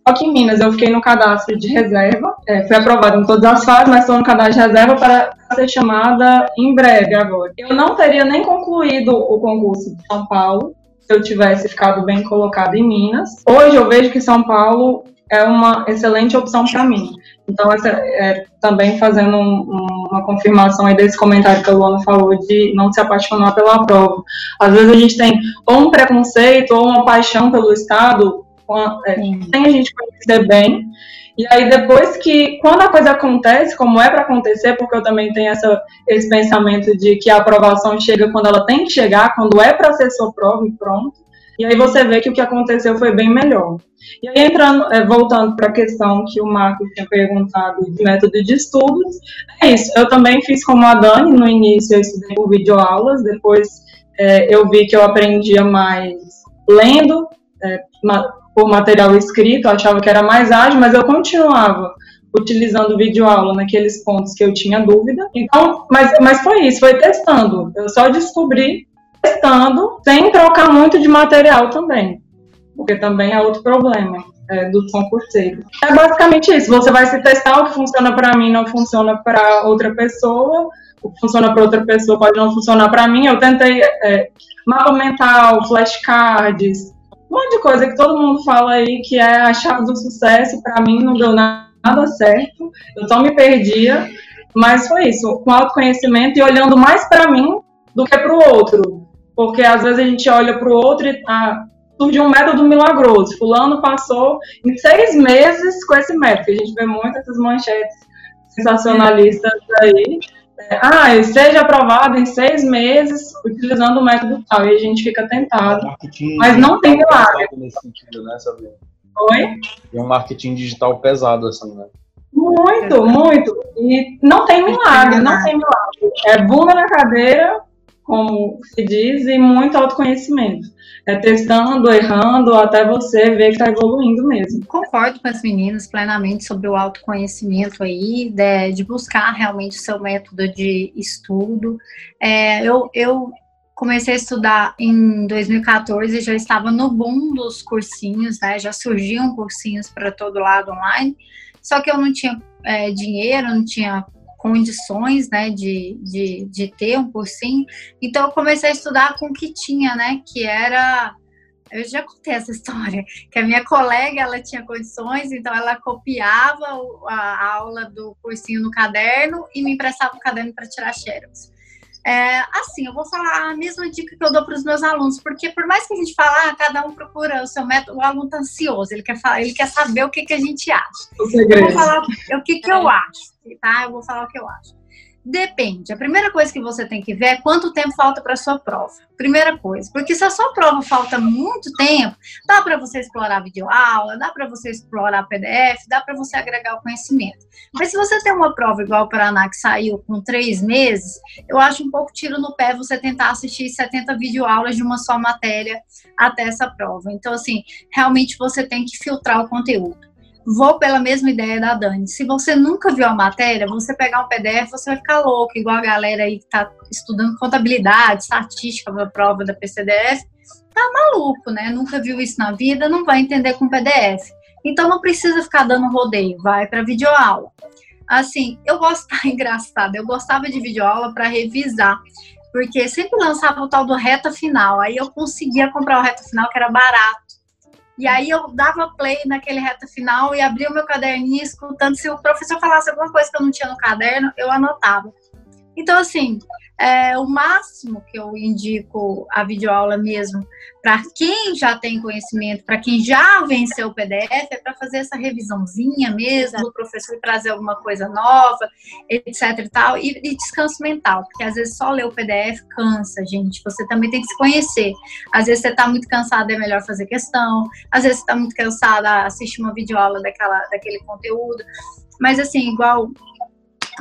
Só que em Minas eu fiquei no cadastro de reserva, é, fui aprovada em todas as fases, mas estou no cadastro de reserva para ser chamada em breve agora. Eu não teria nem concluído o concurso de São Paulo se eu tivesse ficado bem colocado em Minas. Hoje eu vejo que São Paulo é uma excelente opção para mim. Então, essa, é, também fazendo um, um, uma confirmação aí desse comentário que a Luana falou de não se apaixonar pela prova. Às vezes a gente tem ou um preconceito ou uma paixão pelo Estado, é, sem a gente conhecer bem. E aí, depois que, quando a coisa acontece, como é para acontecer, porque eu também tenho essa, esse pensamento de que a aprovação chega quando ela tem que chegar, quando é para ser sua prova e pronto. E aí você vê que o que aconteceu foi bem melhor. E aí, entrando, é, voltando para a questão que o Marco tinha perguntado de método de estudos, é isso. Eu também fiz como a Dani, no início eu estudei por videoaulas, depois é, eu vi que eu aprendia mais lendo, é, por material escrito, achava que era mais ágil, mas eu continuava utilizando videoaula naqueles pontos que eu tinha dúvida. Então, mas, mas foi isso, foi testando. Eu só descobri testando, sem trocar muito de material também, porque também é outro problema é, do concurseiro. É basicamente isso, você vai se testar o que funciona para mim não funciona para outra pessoa, o que funciona para outra pessoa pode não funcionar para mim. Eu tentei é, mapa mental, flashcards, um monte de coisa que todo mundo fala aí que é a chave do sucesso, para mim não deu nada certo, eu só me perdia, mas foi isso, com autoconhecimento e olhando mais para mim do que para o outro. Porque às vezes a gente olha para o outro e ah, surge um método milagroso. Fulano passou em seis meses com esse método. A gente vê muitas manchetes sensacionalistas aí. É, ah, seja aprovado em seis meses utilizando o método tal. E a gente fica tentado. Mas não tem milagre. Nesse sentido, né, Sabrina? Oi? É um marketing digital pesado, assim, né? Muito, muito. E não tem milagre, não tem milagre. É bunda na cadeira, como se diz, e muito autoconhecimento. É testando, errando, até você ver que está evoluindo mesmo. Concordo com as meninas plenamente sobre o autoconhecimento aí, de, de buscar realmente o seu método de estudo. É, eu, eu comecei a estudar em 2014 e já estava no boom dos cursinhos, né? Já surgiam cursinhos para todo lado online, só que eu não tinha é, dinheiro, não tinha condições, né, de, de, de ter um cursinho. Então, eu comecei a estudar com o que tinha, né, que era... Eu já contei essa história, que a minha colega, ela tinha condições, então ela copiava a aula do cursinho no caderno e me emprestava o caderno para tirar xerox. É, assim, eu vou falar a mesma dica que eu dou para os meus alunos, porque por mais que a gente fale, ah, cada um procura o seu método, o aluno está ansioso, ele quer, falar, ele quer saber o que, que a gente acha. Eu vou falar o que, que eu acho, tá? Eu vou falar o que eu acho. Depende. A primeira coisa que você tem que ver é quanto tempo falta para sua prova. Primeira coisa. Porque se a sua prova falta muito tempo, dá para você explorar videoaula, dá para você explorar PDF, dá para você agregar o conhecimento. Mas se você tem uma prova igual o Paraná que saiu com três meses, eu acho um pouco tiro no pé você tentar assistir 70 videoaulas de uma só matéria até essa prova. Então, assim, realmente você tem que filtrar o conteúdo vou pela mesma ideia da Dani. Se você nunca viu a matéria, você pegar um PDF, você vai ficar louco, igual a galera aí que tá estudando contabilidade, estatística para a prova da PCDF, tá maluco, né? Nunca viu isso na vida, não vai entender com PDF. Então não precisa ficar dando rodeio, vai para videoaula. Assim, eu gosto, tá engraçado, eu gostava de videoaula para revisar, porque sempre lançava o tal do reta final, aí eu conseguia comprar o reta final que era barato. E aí eu dava play naquele reta final e abria o meu caderninho escutando. Se o professor falasse alguma coisa que eu não tinha no caderno, eu anotava. Então, assim, é, o máximo que eu indico a videoaula mesmo, para quem já tem conhecimento, para quem já venceu o PDF, é para fazer essa revisãozinha mesmo, o professor trazer alguma coisa nova, etc e tal, e, e, descanso mental, porque às vezes só ler o PDF cansa, gente. Você também tem que se conhecer. Às vezes você está muito cansado, é melhor fazer questão. Às vezes você está muito cansada, assiste uma videoaula daquela, daquele conteúdo. Mas assim, igual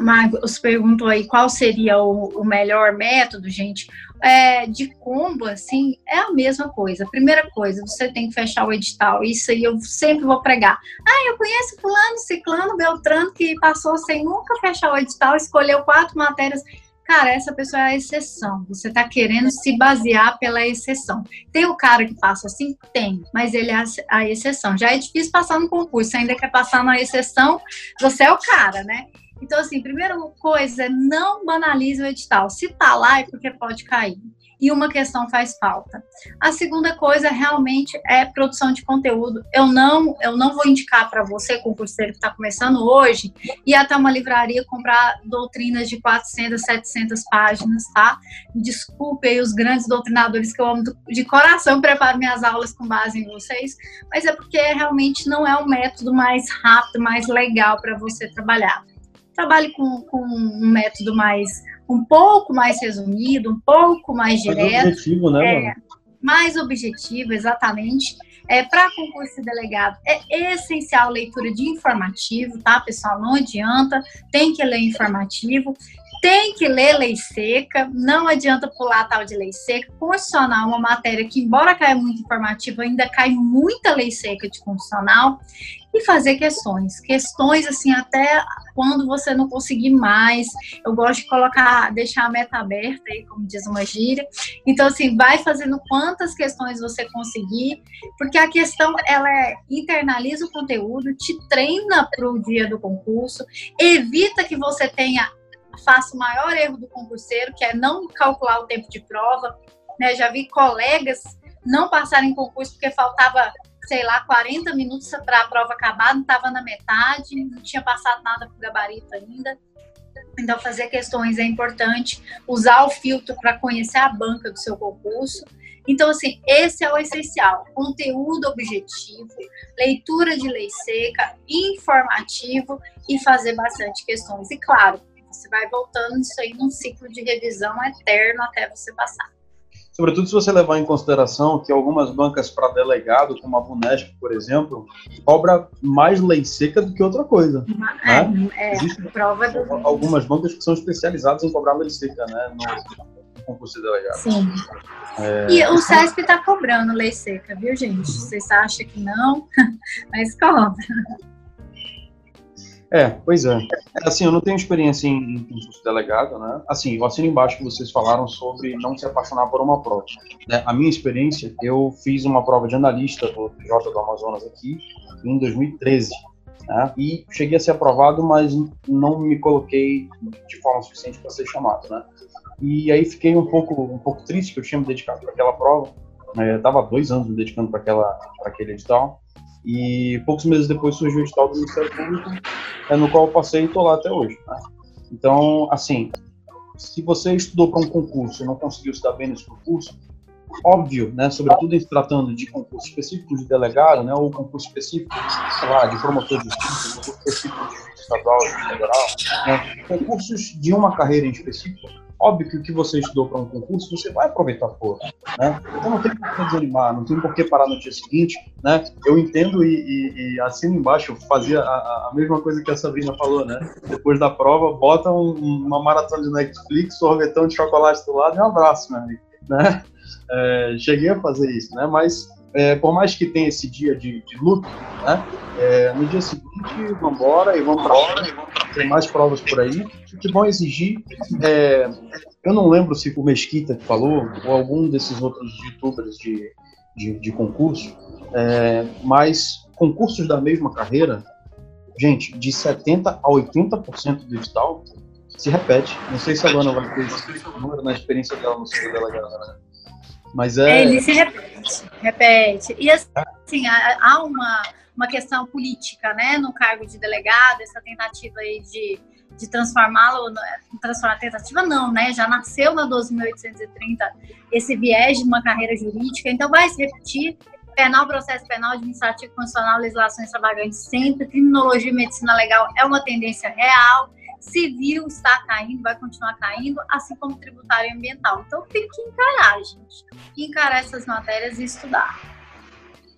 Marcos perguntou aí qual seria o, o melhor método, gente. É, de combo, assim, é a mesma coisa. Primeira coisa, você tem que fechar o edital. Isso aí eu sempre vou pregar. Ah, eu conheço fulano, ciclano, beltrano, que passou sem nunca fechar o edital, escolheu quatro matérias. Cara, essa pessoa é a exceção. Você está querendo se basear pela exceção. Tem o cara que passa assim? Tem, mas ele é a exceção. Já é difícil passar no concurso, ainda quer passar na exceção, você é o cara, né? Então, assim, primeira coisa, não banalize o edital. Se tá lá é porque pode cair. E uma questão faz falta. A segunda coisa realmente é produção de conteúdo. Eu não, eu não vou indicar para você, concurseiro que está começando hoje, ir até uma livraria comprar doutrinas de 400, 700 páginas, tá? Desculpe aí os grandes doutrinadores que eu amo de coração, preparo minhas aulas com base em vocês, mas é porque realmente não é um método mais rápido, mais legal para você trabalhar trabalhe com, com um método mais um pouco mais resumido, um pouco mais direto. Mais objetivo, né, é, mais objetivo, exatamente. É, Para concurso de delegado, é essencial leitura de informativo, tá, pessoal? Não adianta, tem que ler informativo, tem que ler lei seca, não adianta pular tal de lei seca. Constitucional é uma matéria que, embora caia muito informativo, ainda cai muita lei seca de constitucional e fazer questões. Questões, assim, até quando você não conseguir mais. Eu gosto de colocar, deixar a meta aberta aí, como diz uma gíria. Então, assim, vai fazendo quantas questões você conseguir, porque a questão, ela é, internaliza o conteúdo, te treina para o dia do concurso, evita que você tenha, faça o maior erro do concurseiro, que é não calcular o tempo de prova. Né? Já vi colegas não passarem concurso porque faltava sei lá, 40 minutos para a prova acabar, não estava na metade, não tinha passado nada para o gabarito ainda. Então, fazer questões é importante, usar o filtro para conhecer a banca do seu concurso. Então, assim, esse é o essencial: conteúdo objetivo, leitura de lei seca, informativo e fazer bastante questões. E claro, você vai voltando isso aí num ciclo de revisão eterno até você passar. Sobretudo se você levar em consideração que algumas bancas para delegado, como a Bunesp, por exemplo, cobra mais lei seca do que outra coisa. É, né? é, Existem prova do... algumas bancas que são especializadas em cobrar lei seca, né? No concurso de delegado. Sim. É... E o SESP está cobrando lei seca, viu, gente? Vocês acham que não, mas cobra. É, pois é. é. Assim, eu não tenho experiência em, em concurso delegado, né? Assim, eu assino embaixo que vocês falaram sobre não se apaixonar por uma prova. Né? A minha experiência, eu fiz uma prova de analista do PJ do Amazonas aqui em 2013. Né? E cheguei a ser aprovado, mas não me coloquei de forma suficiente para ser chamado, né? E aí fiquei um pouco, um pouco triste que eu tinha me dedicado para aquela prova. Né? Eu tava dois anos me dedicando para aquele edital. E poucos meses depois surgiu o edital do Ministério Público, é, no qual eu passei e estou lá até hoje. Né? Então, assim, se você estudou para um concurso e não conseguiu se dar bem nesse concurso, óbvio, né, sobretudo em se tratando de concurso específico de delegado, né, ou concurso específico, sei lá, de promotor de justiça, concurso específico de estadual e federal, né, concursos de uma carreira em específico, óbvio que o que você estudou para um concurso, você vai aproveitar por, né? Então não tem por que desanimar, não tem por que parar no dia seguinte, né? Eu entendo e, e, e assino embaixo, fazia a, a, mesma coisa que a Sabrina falou, né? Depois da prova, bota um, uma maratona de Netflix, sorvetão de chocolate do lado e um abraço, meu amigo, né? É, cheguei a fazer isso, né? Mas é, por mais que tenha esse dia de, de luto, né? É, no dia seguinte, vamos embora e vamos para tem mais provas por aí que vão exigir. É, eu não lembro se o Mesquita que falou ou algum desses outros youtubers de, de, de concurso, é, mas concursos da mesma carreira, gente, de 70% a 80% do edital se repete. Não sei se a Luana vai ter esse número na experiência dela no seu delegado, né? Mas é. Ele se repete, repete. E assim, há uma, uma questão política, né, no cargo de delegado, essa tentativa aí de, de transformá-lo, transformar a tentativa não, né, já nasceu na 12.830 esse viés de uma carreira jurídica, então vai se repetir. Penal, processo penal, administrativo, constitucional, legislação extravagante sempre, criminologia e medicina legal é uma tendência real civil está caindo, vai continuar caindo, assim como tributário e ambiental. Então tem que encarar, gente. Encarar essas matérias e estudar.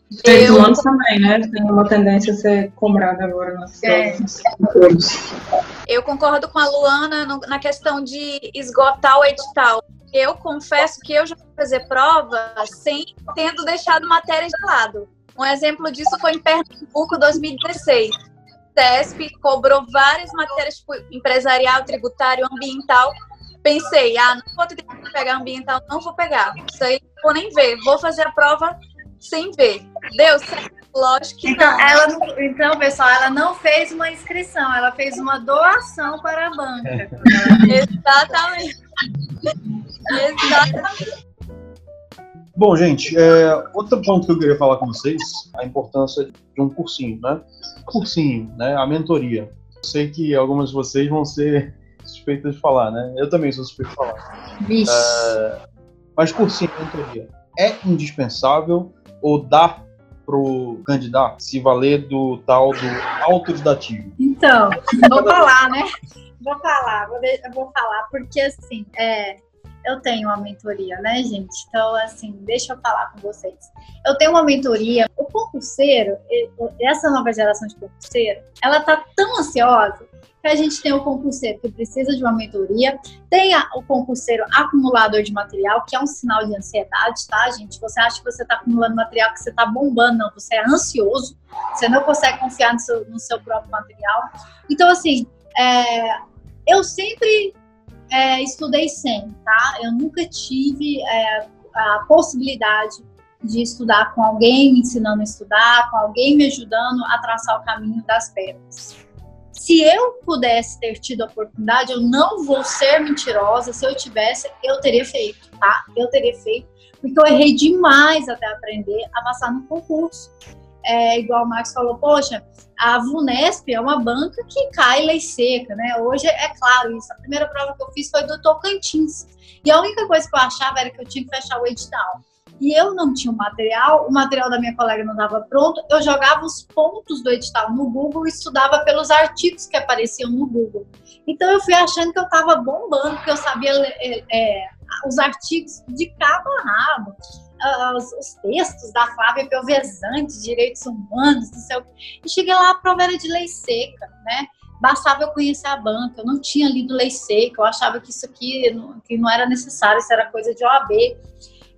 Direitos humanos também, né? Tem uma tendência a ser cobrada agora nas é. Eu concordo com a Luana no, na questão de esgotar o edital. Eu confesso que eu já fui fazer prova sem tendo deixado matérias de lado. Um exemplo disso foi em Pernambuco 2016 CESP, cobrou várias matérias tipo empresarial, tributário, ambiental. Pensei, ah, não vou ter que pegar ambiental, não vou pegar. Isso aí não vou nem ver, vou fazer a prova sem ver. Deu certo? Lógico que então, não. Ela. Então, pessoal, ela não fez uma inscrição, ela fez uma doação para a banca. Exatamente. Exatamente. Bom, gente, é, outro ponto que eu queria falar com vocês, a importância de um cursinho, né? Cursinho, né? A mentoria. Eu sei que algumas de vocês vão ser suspeitas de falar, né? Eu também sou suspeito de falar. Vixe. É, mas cursinho, mentoria, é indispensável ou dá pro candidato se valer do tal do autodidativo? Então, vou falar, né? Vou falar, vou, vou falar, porque assim, é, eu tenho uma mentoria, né, gente? Então, assim, deixa eu falar com vocês. Eu tenho uma mentoria. O concurseiro, essa nova geração de concurseiro, ela tá tão ansiosa que a gente tem o concurseiro que precisa de uma mentoria, tem o concurseiro acumulador de material, que é um sinal de ansiedade, tá, gente? Você acha que você está acumulando material, que você está bombando, não, você é ansioso, você não consegue confiar no seu, no seu próprio material. Então, assim, é, eu sempre é, estudei sem, tá? Eu nunca tive é, a possibilidade de estudar com alguém me ensinando a estudar, com alguém me ajudando a traçar o caminho das pedras. Se eu pudesse ter tido a oportunidade, eu não vou ser mentirosa. Se eu tivesse, eu teria feito, tá? Eu teria feito, porque eu errei demais até aprender a passar no concurso é, igual o Marcos falou, poxa, a VUNESP é uma banca que cai lei seca, né? Hoje é claro isso. A primeira prova que eu fiz foi do Tocantins. E a única coisa que eu achava era que eu tinha que fechar o edital. E eu não tinha o material, o material da minha colega não estava pronto, eu jogava os pontos do edital no Google e estudava pelos artigos que apareciam no Google. Então eu fui achando que eu estava bombando, que eu sabia é, é, os artigos de cabo a rabo os, os, textos da Flávia Pelvezante, direitos humanos, não sei o E cheguei lá, a prova era de lei seca, né? Bastava eu conhecer a banca, eu não tinha lido lei seca, eu achava que isso aqui que não era necessário, isso era coisa de OAB.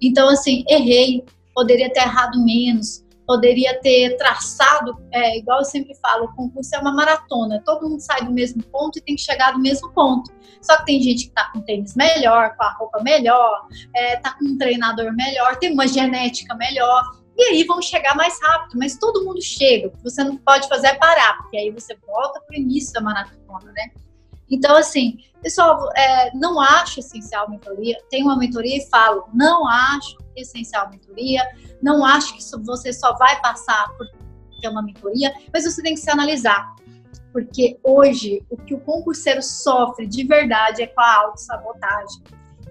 Então, assim, errei, poderia ter errado menos, poderia ter traçado, é, igual eu sempre falo, o concurso é uma maratona, todo mundo sai do mesmo ponto e tem que chegar do mesmo ponto. Só que tem gente que tá com tênis melhor, com a roupa melhor, é, tá com um treinador melhor, tem uma genética melhor, e aí vão chegar mais rápido, mas todo mundo chega. O que você não pode fazer é parar, porque aí você volta pro início da maratona, né? Então, assim, pessoal, é, não acho essencial mentoria. Tenho uma mentoria e falo, não acho essencial mentoria, não acho que você só vai passar por ter uma mentoria, mas você tem que se analisar. Porque hoje o que o concurseiro sofre de verdade é com a autossabotagem.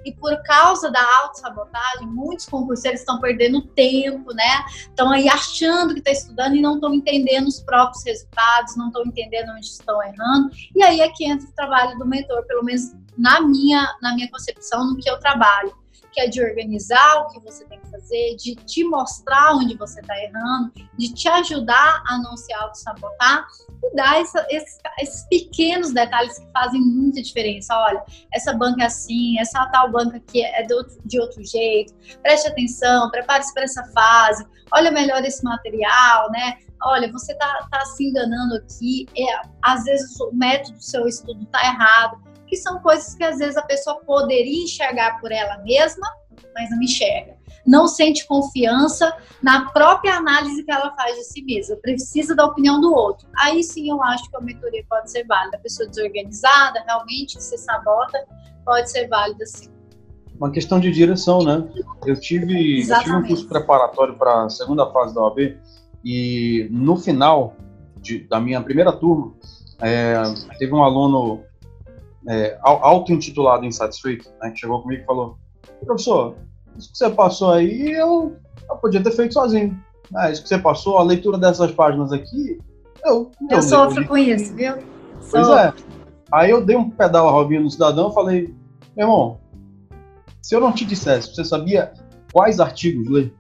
E por causa da autossabotagem, muitos concurseiros estão perdendo tempo, né? Estão aí achando que está estudando e não estão entendendo os próprios resultados, não estão entendendo onde estão errando. E aí é que entra o trabalho do mentor, pelo menos na minha, na minha concepção, no que eu trabalho que é de organizar o que você tem que fazer, de te mostrar onde você está errando, de te ajudar a não se auto-sabotar e dar essa, esses, esses, pequenos detalhes que fazem muita diferença. Olha, essa banca é assim, essa tal banca aqui é de outro, de outro jeito, preste atenção, prepare-se para essa fase, olha melhor esse material, né? Olha, você está tá se enganando aqui, é, às vezes o método do seu estudo está errado que são coisas que às vezes a pessoa poderia enxergar por ela mesma, mas não enxerga. Não sente confiança na própria análise que ela faz de si mesma, precisa da opinião do outro. Aí sim eu acho que a mentoria pode ser válida. A pessoa desorganizada, realmente, que se sabota, pode ser válida sim. Uma questão de direção, né? Eu tive, eu tive um curso preparatório para a segunda fase da OAB e no final de, da minha primeira turma, é, teve um aluno é, auto-intitulado insatisfeito, né, que chegou comigo e falou: professor, isso que você passou aí eu, eu podia ter feito sozinho. Ah, isso que você passou, a leitura dessas páginas aqui, eu. Eu, eu sofro com isso, viu? Pois sofro. é. Aí eu dei um pedal a Robinho no cidadão e falei: meu irmão, se eu não te dissesse, você sabia quais artigos ler?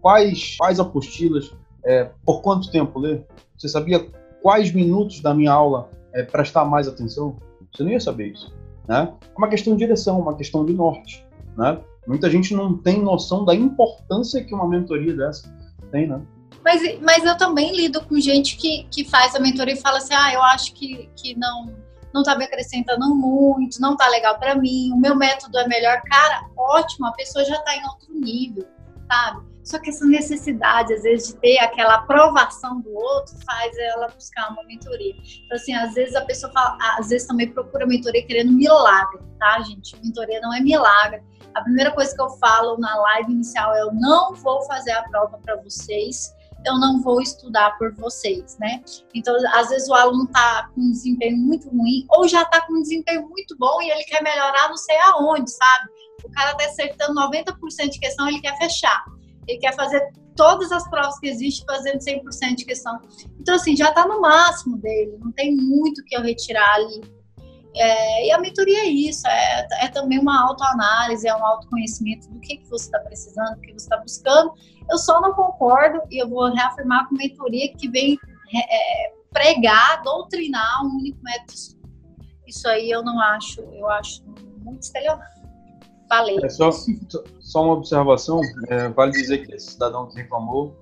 Quais, quais apostilas? É, por quanto tempo ler? Você sabia quais minutos da minha aula é, prestar mais atenção? Você não ia saber isso. Né? É uma questão de direção, uma questão de norte. Né? Muita gente não tem noção da importância que uma mentoria dessa tem, né? Mas, mas eu também lido com gente que, que faz a mentoria e fala assim, ah, eu acho que, que não não tá me acrescentando muito, não tá legal para mim, o meu método é melhor. Cara, ótimo, a pessoa já tá em outro nível, sabe? Só que essa necessidade, às vezes, de ter aquela aprovação do outro, faz ela buscar uma mentoria. Então, assim, às vezes a pessoa fala, às vezes também procura mentoria querendo milagre, tá, gente? Mentoria não é milagre. A primeira coisa que eu falo na live inicial é: eu não vou fazer a prova para vocês, eu não vou estudar por vocês, né? Então, às vezes o aluno tá com um desempenho muito ruim ou já tá com um desempenho muito bom e ele quer melhorar não sei aonde, sabe? O cara tá acertando 90% de questão, ele quer fechar ele quer fazer todas as provas que existem fazendo 100% de questão. Então, assim, já está no máximo dele, não tem muito que eu retirar ali. É, e a mentoria é isso, é, é também uma autoanálise, é um autoconhecimento do que, que você está precisando, do que você está buscando. Eu só não concordo, e eu vou reafirmar com mentoria que vem é, pregar, doutrinar um único método. Isso aí eu não acho, eu acho muito estelionato. Falei. É só, só uma observação, é, vale dizer que esse cidadão que reclamou,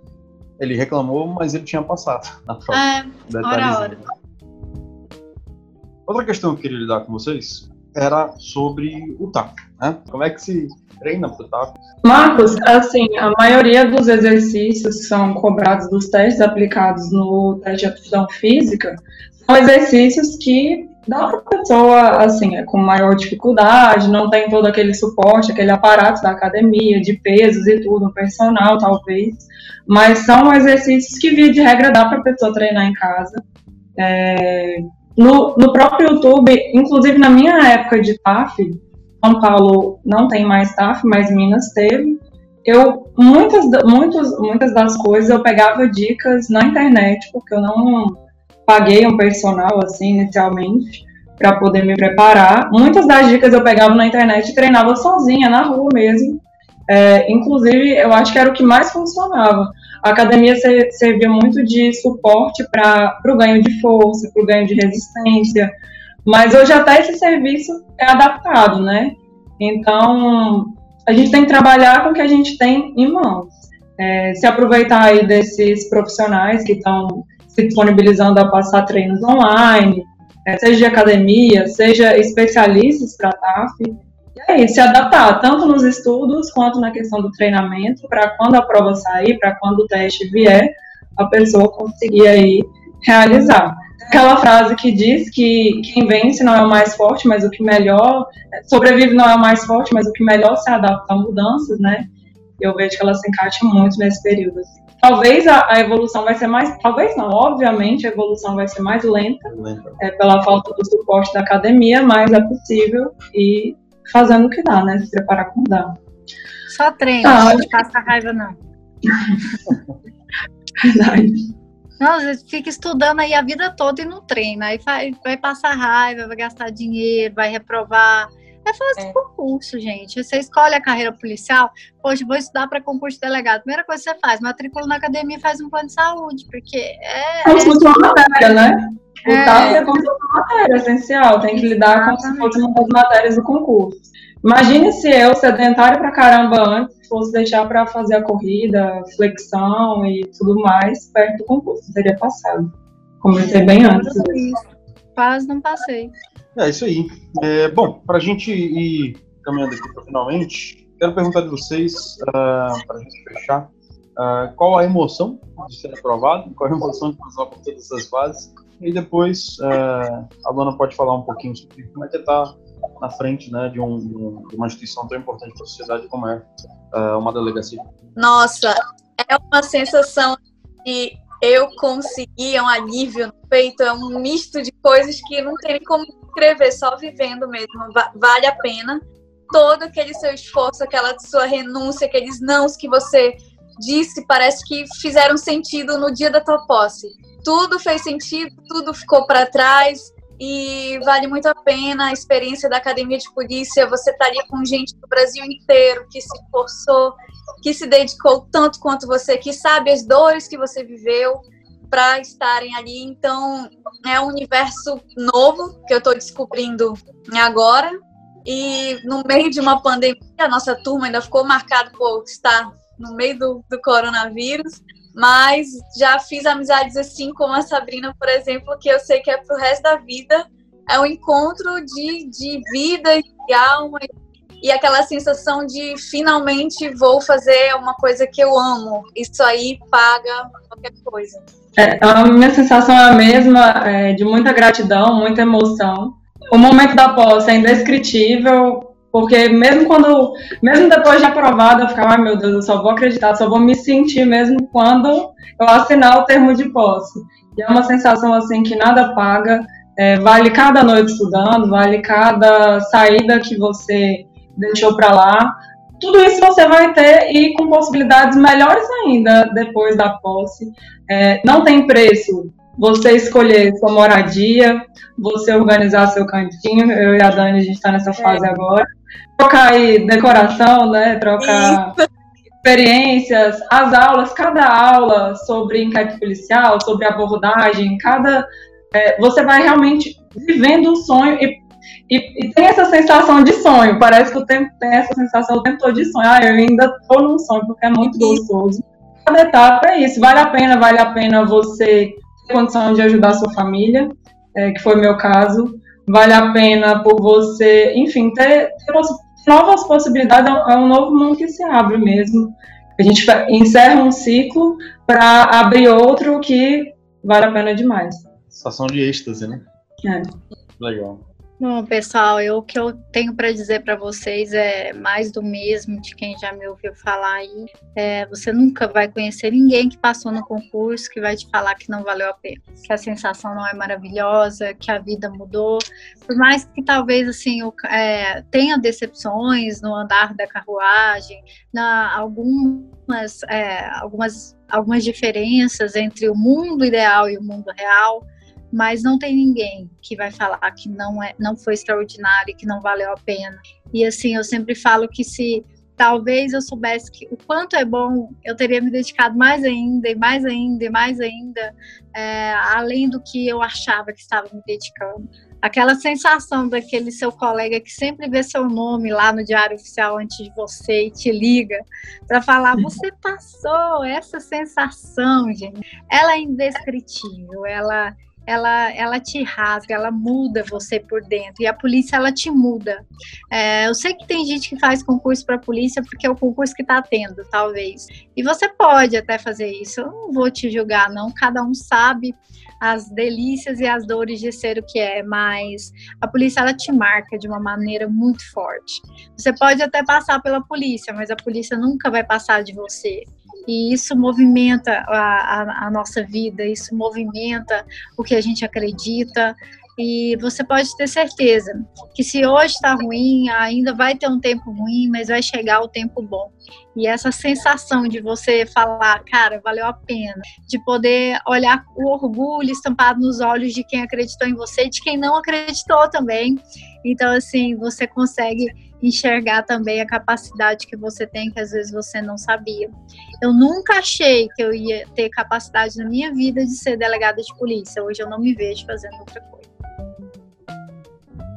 ele reclamou, mas ele tinha passado na prova. É, hora hora. Outra questão que eu queria lidar com vocês era sobre o TAP, né? Como é que se treina para o TAP? Marcos, assim, a maioria dos exercícios são cobrados dos testes aplicados no teste de aptidão física, são exercícios que dá para a pessoa, assim, é com maior dificuldade, não tem todo aquele suporte, aquele aparato da academia, de pesos e tudo, personal, talvez, mas são exercícios que, via de regra, dá para a pessoa treinar em casa. É, no, no próprio YouTube, inclusive na minha época de TAF, São Paulo não tem mais TAF, mas Minas teve, eu, muitas, muitas, muitas das coisas eu pegava dicas na internet, porque eu não paguei um personal assim inicialmente para poder me preparar. Muitas das dicas eu pegava na internet e treinava sozinha na rua mesmo. É, inclusive, eu acho que era o que mais funcionava. A academia servia muito de suporte para o ganho de força, para o ganho de resistência, mas hoje até esse serviço é adaptado, né? Então, a gente tem que trabalhar com o que a gente tem em mãos. É, se aproveitar aí desses profissionais que estão se disponibilizando a passar treinos online, é, seja de academia, seja especialistas para TAF. E é isso, se adaptar tanto nos estudos quanto na questão do treinamento, para quando a prova sair, para quando o teste vier, a pessoa conseguir aí realizar. Aquela frase que diz que quem vence não é o mais forte, mas o que melhor sobrevive não é o mais forte, mas o que melhor se adapta a mudanças, né? Eu vejo que ela se encaixa muito nesse período. Assim. Talvez a, a, evolução vai ser mais, talvez não, obviamente a evolução vai ser mais lenta, lenta. É, pela falta do suporte da academia, mas é possível e fazendo o que dá, né? Se preparar como dá. Só treino, Ah, não passa raiva, não. Verdade. Não, você fica estudando aí a vida toda e não treina. Aí vai, vai passar raiva, vai gastar dinheiro, vai reprovar. É fazer concurso, gente. Você escolhe a carreira policial. Poxa, vou estudar para concurso de delegado. Primeira coisa que você faz, matricula na academia e faz um plano de saúde, porque é. Como se fosse uma matéria, né? O É. TAF é como se fosse uma matéria essencial, tem que lidar como se fosse uma das matérias do concurso. Imagine se eu, sedentário pra caramba antes, fosse deixar pra fazer a corrida, flexão e tudo mais perto do concurso. Teria passado. Comecei bem antes. Quase não passei. É isso aí. É, bom, para a gente ir caminhando aqui para finalmente, quero perguntar de vocês, para a gente fechar, ah, qual a emoção de ser aprovado, qual a emoção de passar por todas essas fases, e depois ah, a Luana pode falar um pouquinho sobre como é que está na frente né, de, um- de um- uma instituição tão importante para a sociedade como é ah, uma delegacia. Nossa, é uma sensação de eu conseguir, é um alívio no peito, é um misto de coisas que não tem como escrever, só vivendo mesmo. Va- Vale a pena. Todo aquele seu esforço, aquela sua renúncia, aqueles nãos que você disse, parece que fizeram sentido no dia da tua posse. Tudo fez sentido, tudo ficou para trás e vale muito a pena a experiência da academia de polícia. Você estaria com gente do Brasil inteiro que se esforçou, que se dedicou tanto quanto você, que sabe as dores que você viveu para estarem ali. Então, é um universo novo que eu estou descobrindo agora. E no meio de uma pandemia, a nossa turma ainda ficou marcada por estar no meio do, do coronavírus. Mas já fiz amizades assim como a Sabrina, por exemplo, que eu sei que é pro resto da vida. É um encontro de, de vida e alma aquela sensação de finalmente vou fazer uma coisa que eu amo. Isso aí paga qualquer coisa. É, a minha sensação é a mesma, é, de muita gratidão, muita emoção. O momento da posse é indescritível, porque mesmo quando, mesmo depois de aprovada, eu ficava, ai meu Deus, eu só vou acreditar, só vou me sentir mesmo quando eu assinar o termo de posse. E é uma sensação assim que nada paga, é, vale cada noite estudando, vale cada saída que você deixou para lá. Tudo isso você vai ter e com possibilidades melhores ainda depois da posse. É, não tem preço você escolher sua moradia, você organizar seu cantinho. Eu e a Dani, a gente está nessa fase agora. Trocar aí decoração, né? Trocar experiências, as aulas, cada aula sobre inquérito policial, sobre abordagem, cada. é, você vai realmente vivendo um sonho e, e, e tem essa sensação de sonho. Parece que o tempo tem essa sensação o tempo todo de sonho. Ah, eu ainda estou num sonho, porque é muito gostoso. Cada etapa é isso, vale a pena, vale a pena você ter condição de ajudar a sua família, é, que foi o meu caso. Vale a pena por você, enfim, ter, ter poss- novas possibilidades, é um, é um novo mundo que se abre mesmo. A gente encerra um ciclo para abrir outro que vale a pena demais. Sensação de êxtase, né? É. Legal. Bom, pessoal, eu, o que eu tenho para dizer para vocês é mais do mesmo de quem já me ouviu falar aí. É, você nunca vai conhecer ninguém que passou no concurso que vai te falar que não valeu a pena, que a sensação não é maravilhosa, que a vida mudou. Por mais que talvez assim é, tenha decepções no andar da carruagem, na algumas, é, algumas, algumas diferenças entre o mundo ideal e o mundo real mas não tem ninguém que vai falar que não é, não foi extraordinário, que não valeu a pena. E assim, eu sempre falo que se talvez eu soubesse que o quanto é bom, eu teria me dedicado mais ainda, e mais ainda, e mais ainda, é, além do que eu achava que estava me dedicando. Aquela sensação daquele seu colega que sempre vê seu nome lá no Diário Oficial antes de você e te liga para falar: você passou. Essa sensação, gente, ela é indescritível. Ela ela, ela te rasga, ela muda você por dentro. E a polícia, ela te muda. É, eu sei que tem gente que faz concurso para polícia porque é o concurso que está tendo, talvez. E você pode até fazer isso. Eu não vou te julgar, não. Cada um sabe as delícias e as dores de ser o que é, mas a polícia ela te marca de uma maneira muito forte. Você pode até passar pela polícia, mas a polícia nunca vai passar de você. E isso movimenta a, a, a nossa vida, isso movimenta o que a gente acredita. E você pode ter certeza que se hoje está ruim, ainda vai ter um tempo ruim, mas vai chegar o tempo bom. E essa sensação de você falar, cara, valeu a pena, de poder olhar o orgulho estampado nos olhos de quem acreditou em você e de quem não acreditou também. Então, assim, você consegue enxergar também a capacidade que você tem que às vezes você não sabia. Eu nunca achei que eu ia ter capacidade na minha vida de ser delegada de polícia. Hoje eu não me vejo fazendo outra coisa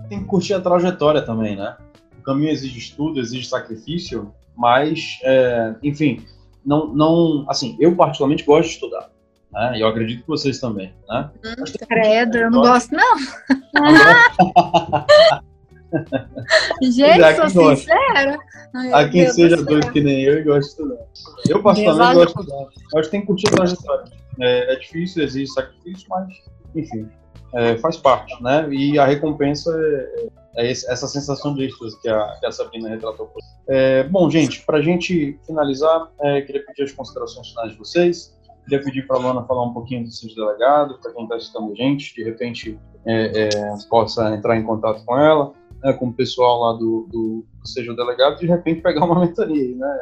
tem que curtir a trajetória também, né? O caminho exige estudo, exige sacrifício, mas, é, enfim, não, não, assim, eu particularmente gosto de estudar, né? E eu acredito que vocês também, né? Hum, credo, eu não gosto não. Gente, é, sou sincera. A quem seja doido que nem eu e gosta de estudar. Eu particularmente gosto de estudar. Eu acho que tem que curtir a trajetória. É, é difícil, exige sacrifício, mas, enfim, é, faz parte, né? E a recompensa é, é essa sensação de êxtase que a, que a Sabrina retratou. É, bom, gente, para a gente finalizar, é, queria pedir as considerações finais de vocês. Queria pedir para a Luana falar um pouquinho do seu delegado, para quem está assistindo a gente, de repente é, é, possa entrar em contato com ela, né, com o pessoal lá do, do, seja o delegado, de repente pegar uma mentoria, né?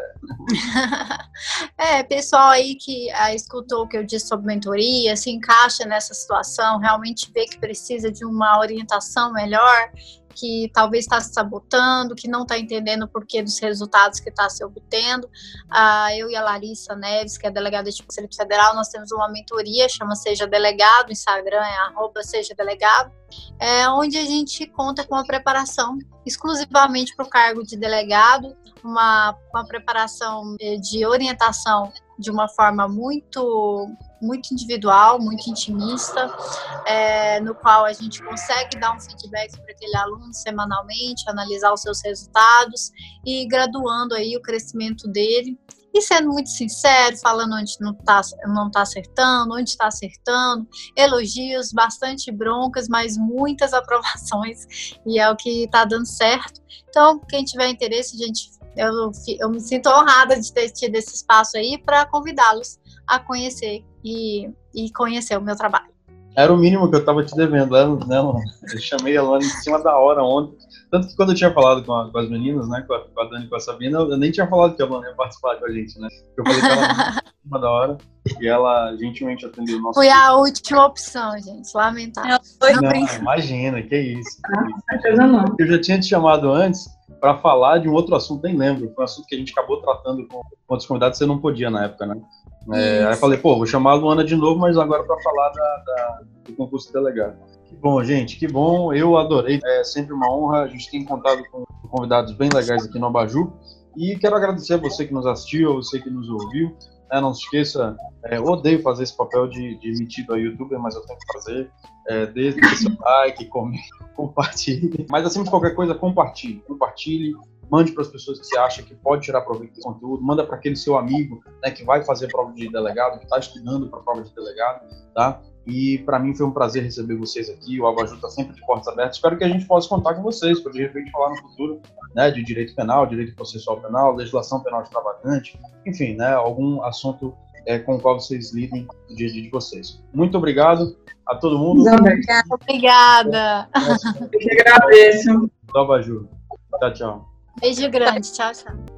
é, pessoal aí que ah, escutou o que eu disse sobre mentoria, se encaixa nessa situação, realmente vê que precisa de uma orientação melhor, que talvez está se sabotando, que não está entendendo o porquê dos resultados que está se obtendo. Ah, eu e a Larissa Neves, que é delegada de Conselho Federal, nós temos uma mentoria, chama Seja Delegado, Instagram é arroba Seja Delegado, é, onde a gente conta com a preparação exclusivamente para o cargo de delegado, uma, uma preparação eh, de orientação de uma forma muito muito individual, muito intimista, é, no qual a gente consegue dar um feedback para aquele aluno semanalmente, analisar os seus resultados e graduando aí o crescimento dele e sendo muito sincero, falando onde não está não tá acertando, onde está acertando, elogios, bastante broncas, mas muitas aprovações, e é o que está dando certo. Então, quem tiver interesse, gente, eu, eu me sinto honrada de ter tido esse espaço aí para convidá-los a conhecer e, e conhecer o meu trabalho. Era o mínimo que eu estava te devendo, né, Luana? Eu chamei a Luana em cima da hora ontem. Tanto que quando eu tinha falado com, a, com as meninas, né, com a, com a, Dani e com a Sabina, eu nem tinha falado que a Luana ia participar com a gente, né? Eu falei que ela em cima da hora e ela gentilmente atendeu o nosso. Foi a última opção, gente. Lamentável. Não, imagina, que isso. Que isso. Eu já tinha te chamado antes para falar de um outro assunto, nem lembro. Foi um assunto que a gente acabou tratando com, com outros convidados, você não podia na época, né? É, aí eu falei, pô, vou chamar a Luana de novo, mas agora para falar da, da, do concurso de delegado. Que bom, gente, que bom. Eu adorei. É sempre uma honra. A gente tem contado com convidados bem legais aqui no Abaju. E quero agradecer a você que nos assistiu, a você que nos ouviu. É, não se esqueça, é, odeio fazer esse papel de, de emitido a youtuber, mas eu tenho que fazer. É, desde seu like, comente, compartilhe. Mas acima de qualquer coisa, compartilhe. Compartilhe, mande para as pessoas que você acha que pode tirar proveito desse conteúdo, manda para aquele seu amigo né, que vai fazer prova de delegado, que está estudando para prova de delegado, tá? E para mim foi um prazer receber vocês aqui. O Abaju está sempre de portas abertas. Espero que a gente possa contar com vocês para de repente falar no futuro né, de direito penal, direito processual penal, legislação penal de extravagante, enfim, né, algum assunto é, com o qual vocês lidem no dia a dia de vocês. Muito obrigado a todo mundo. Obrigada. Eu que agradeço. Do Abaju. Tchau, tchau. Beijo grande. Tchau, tchau.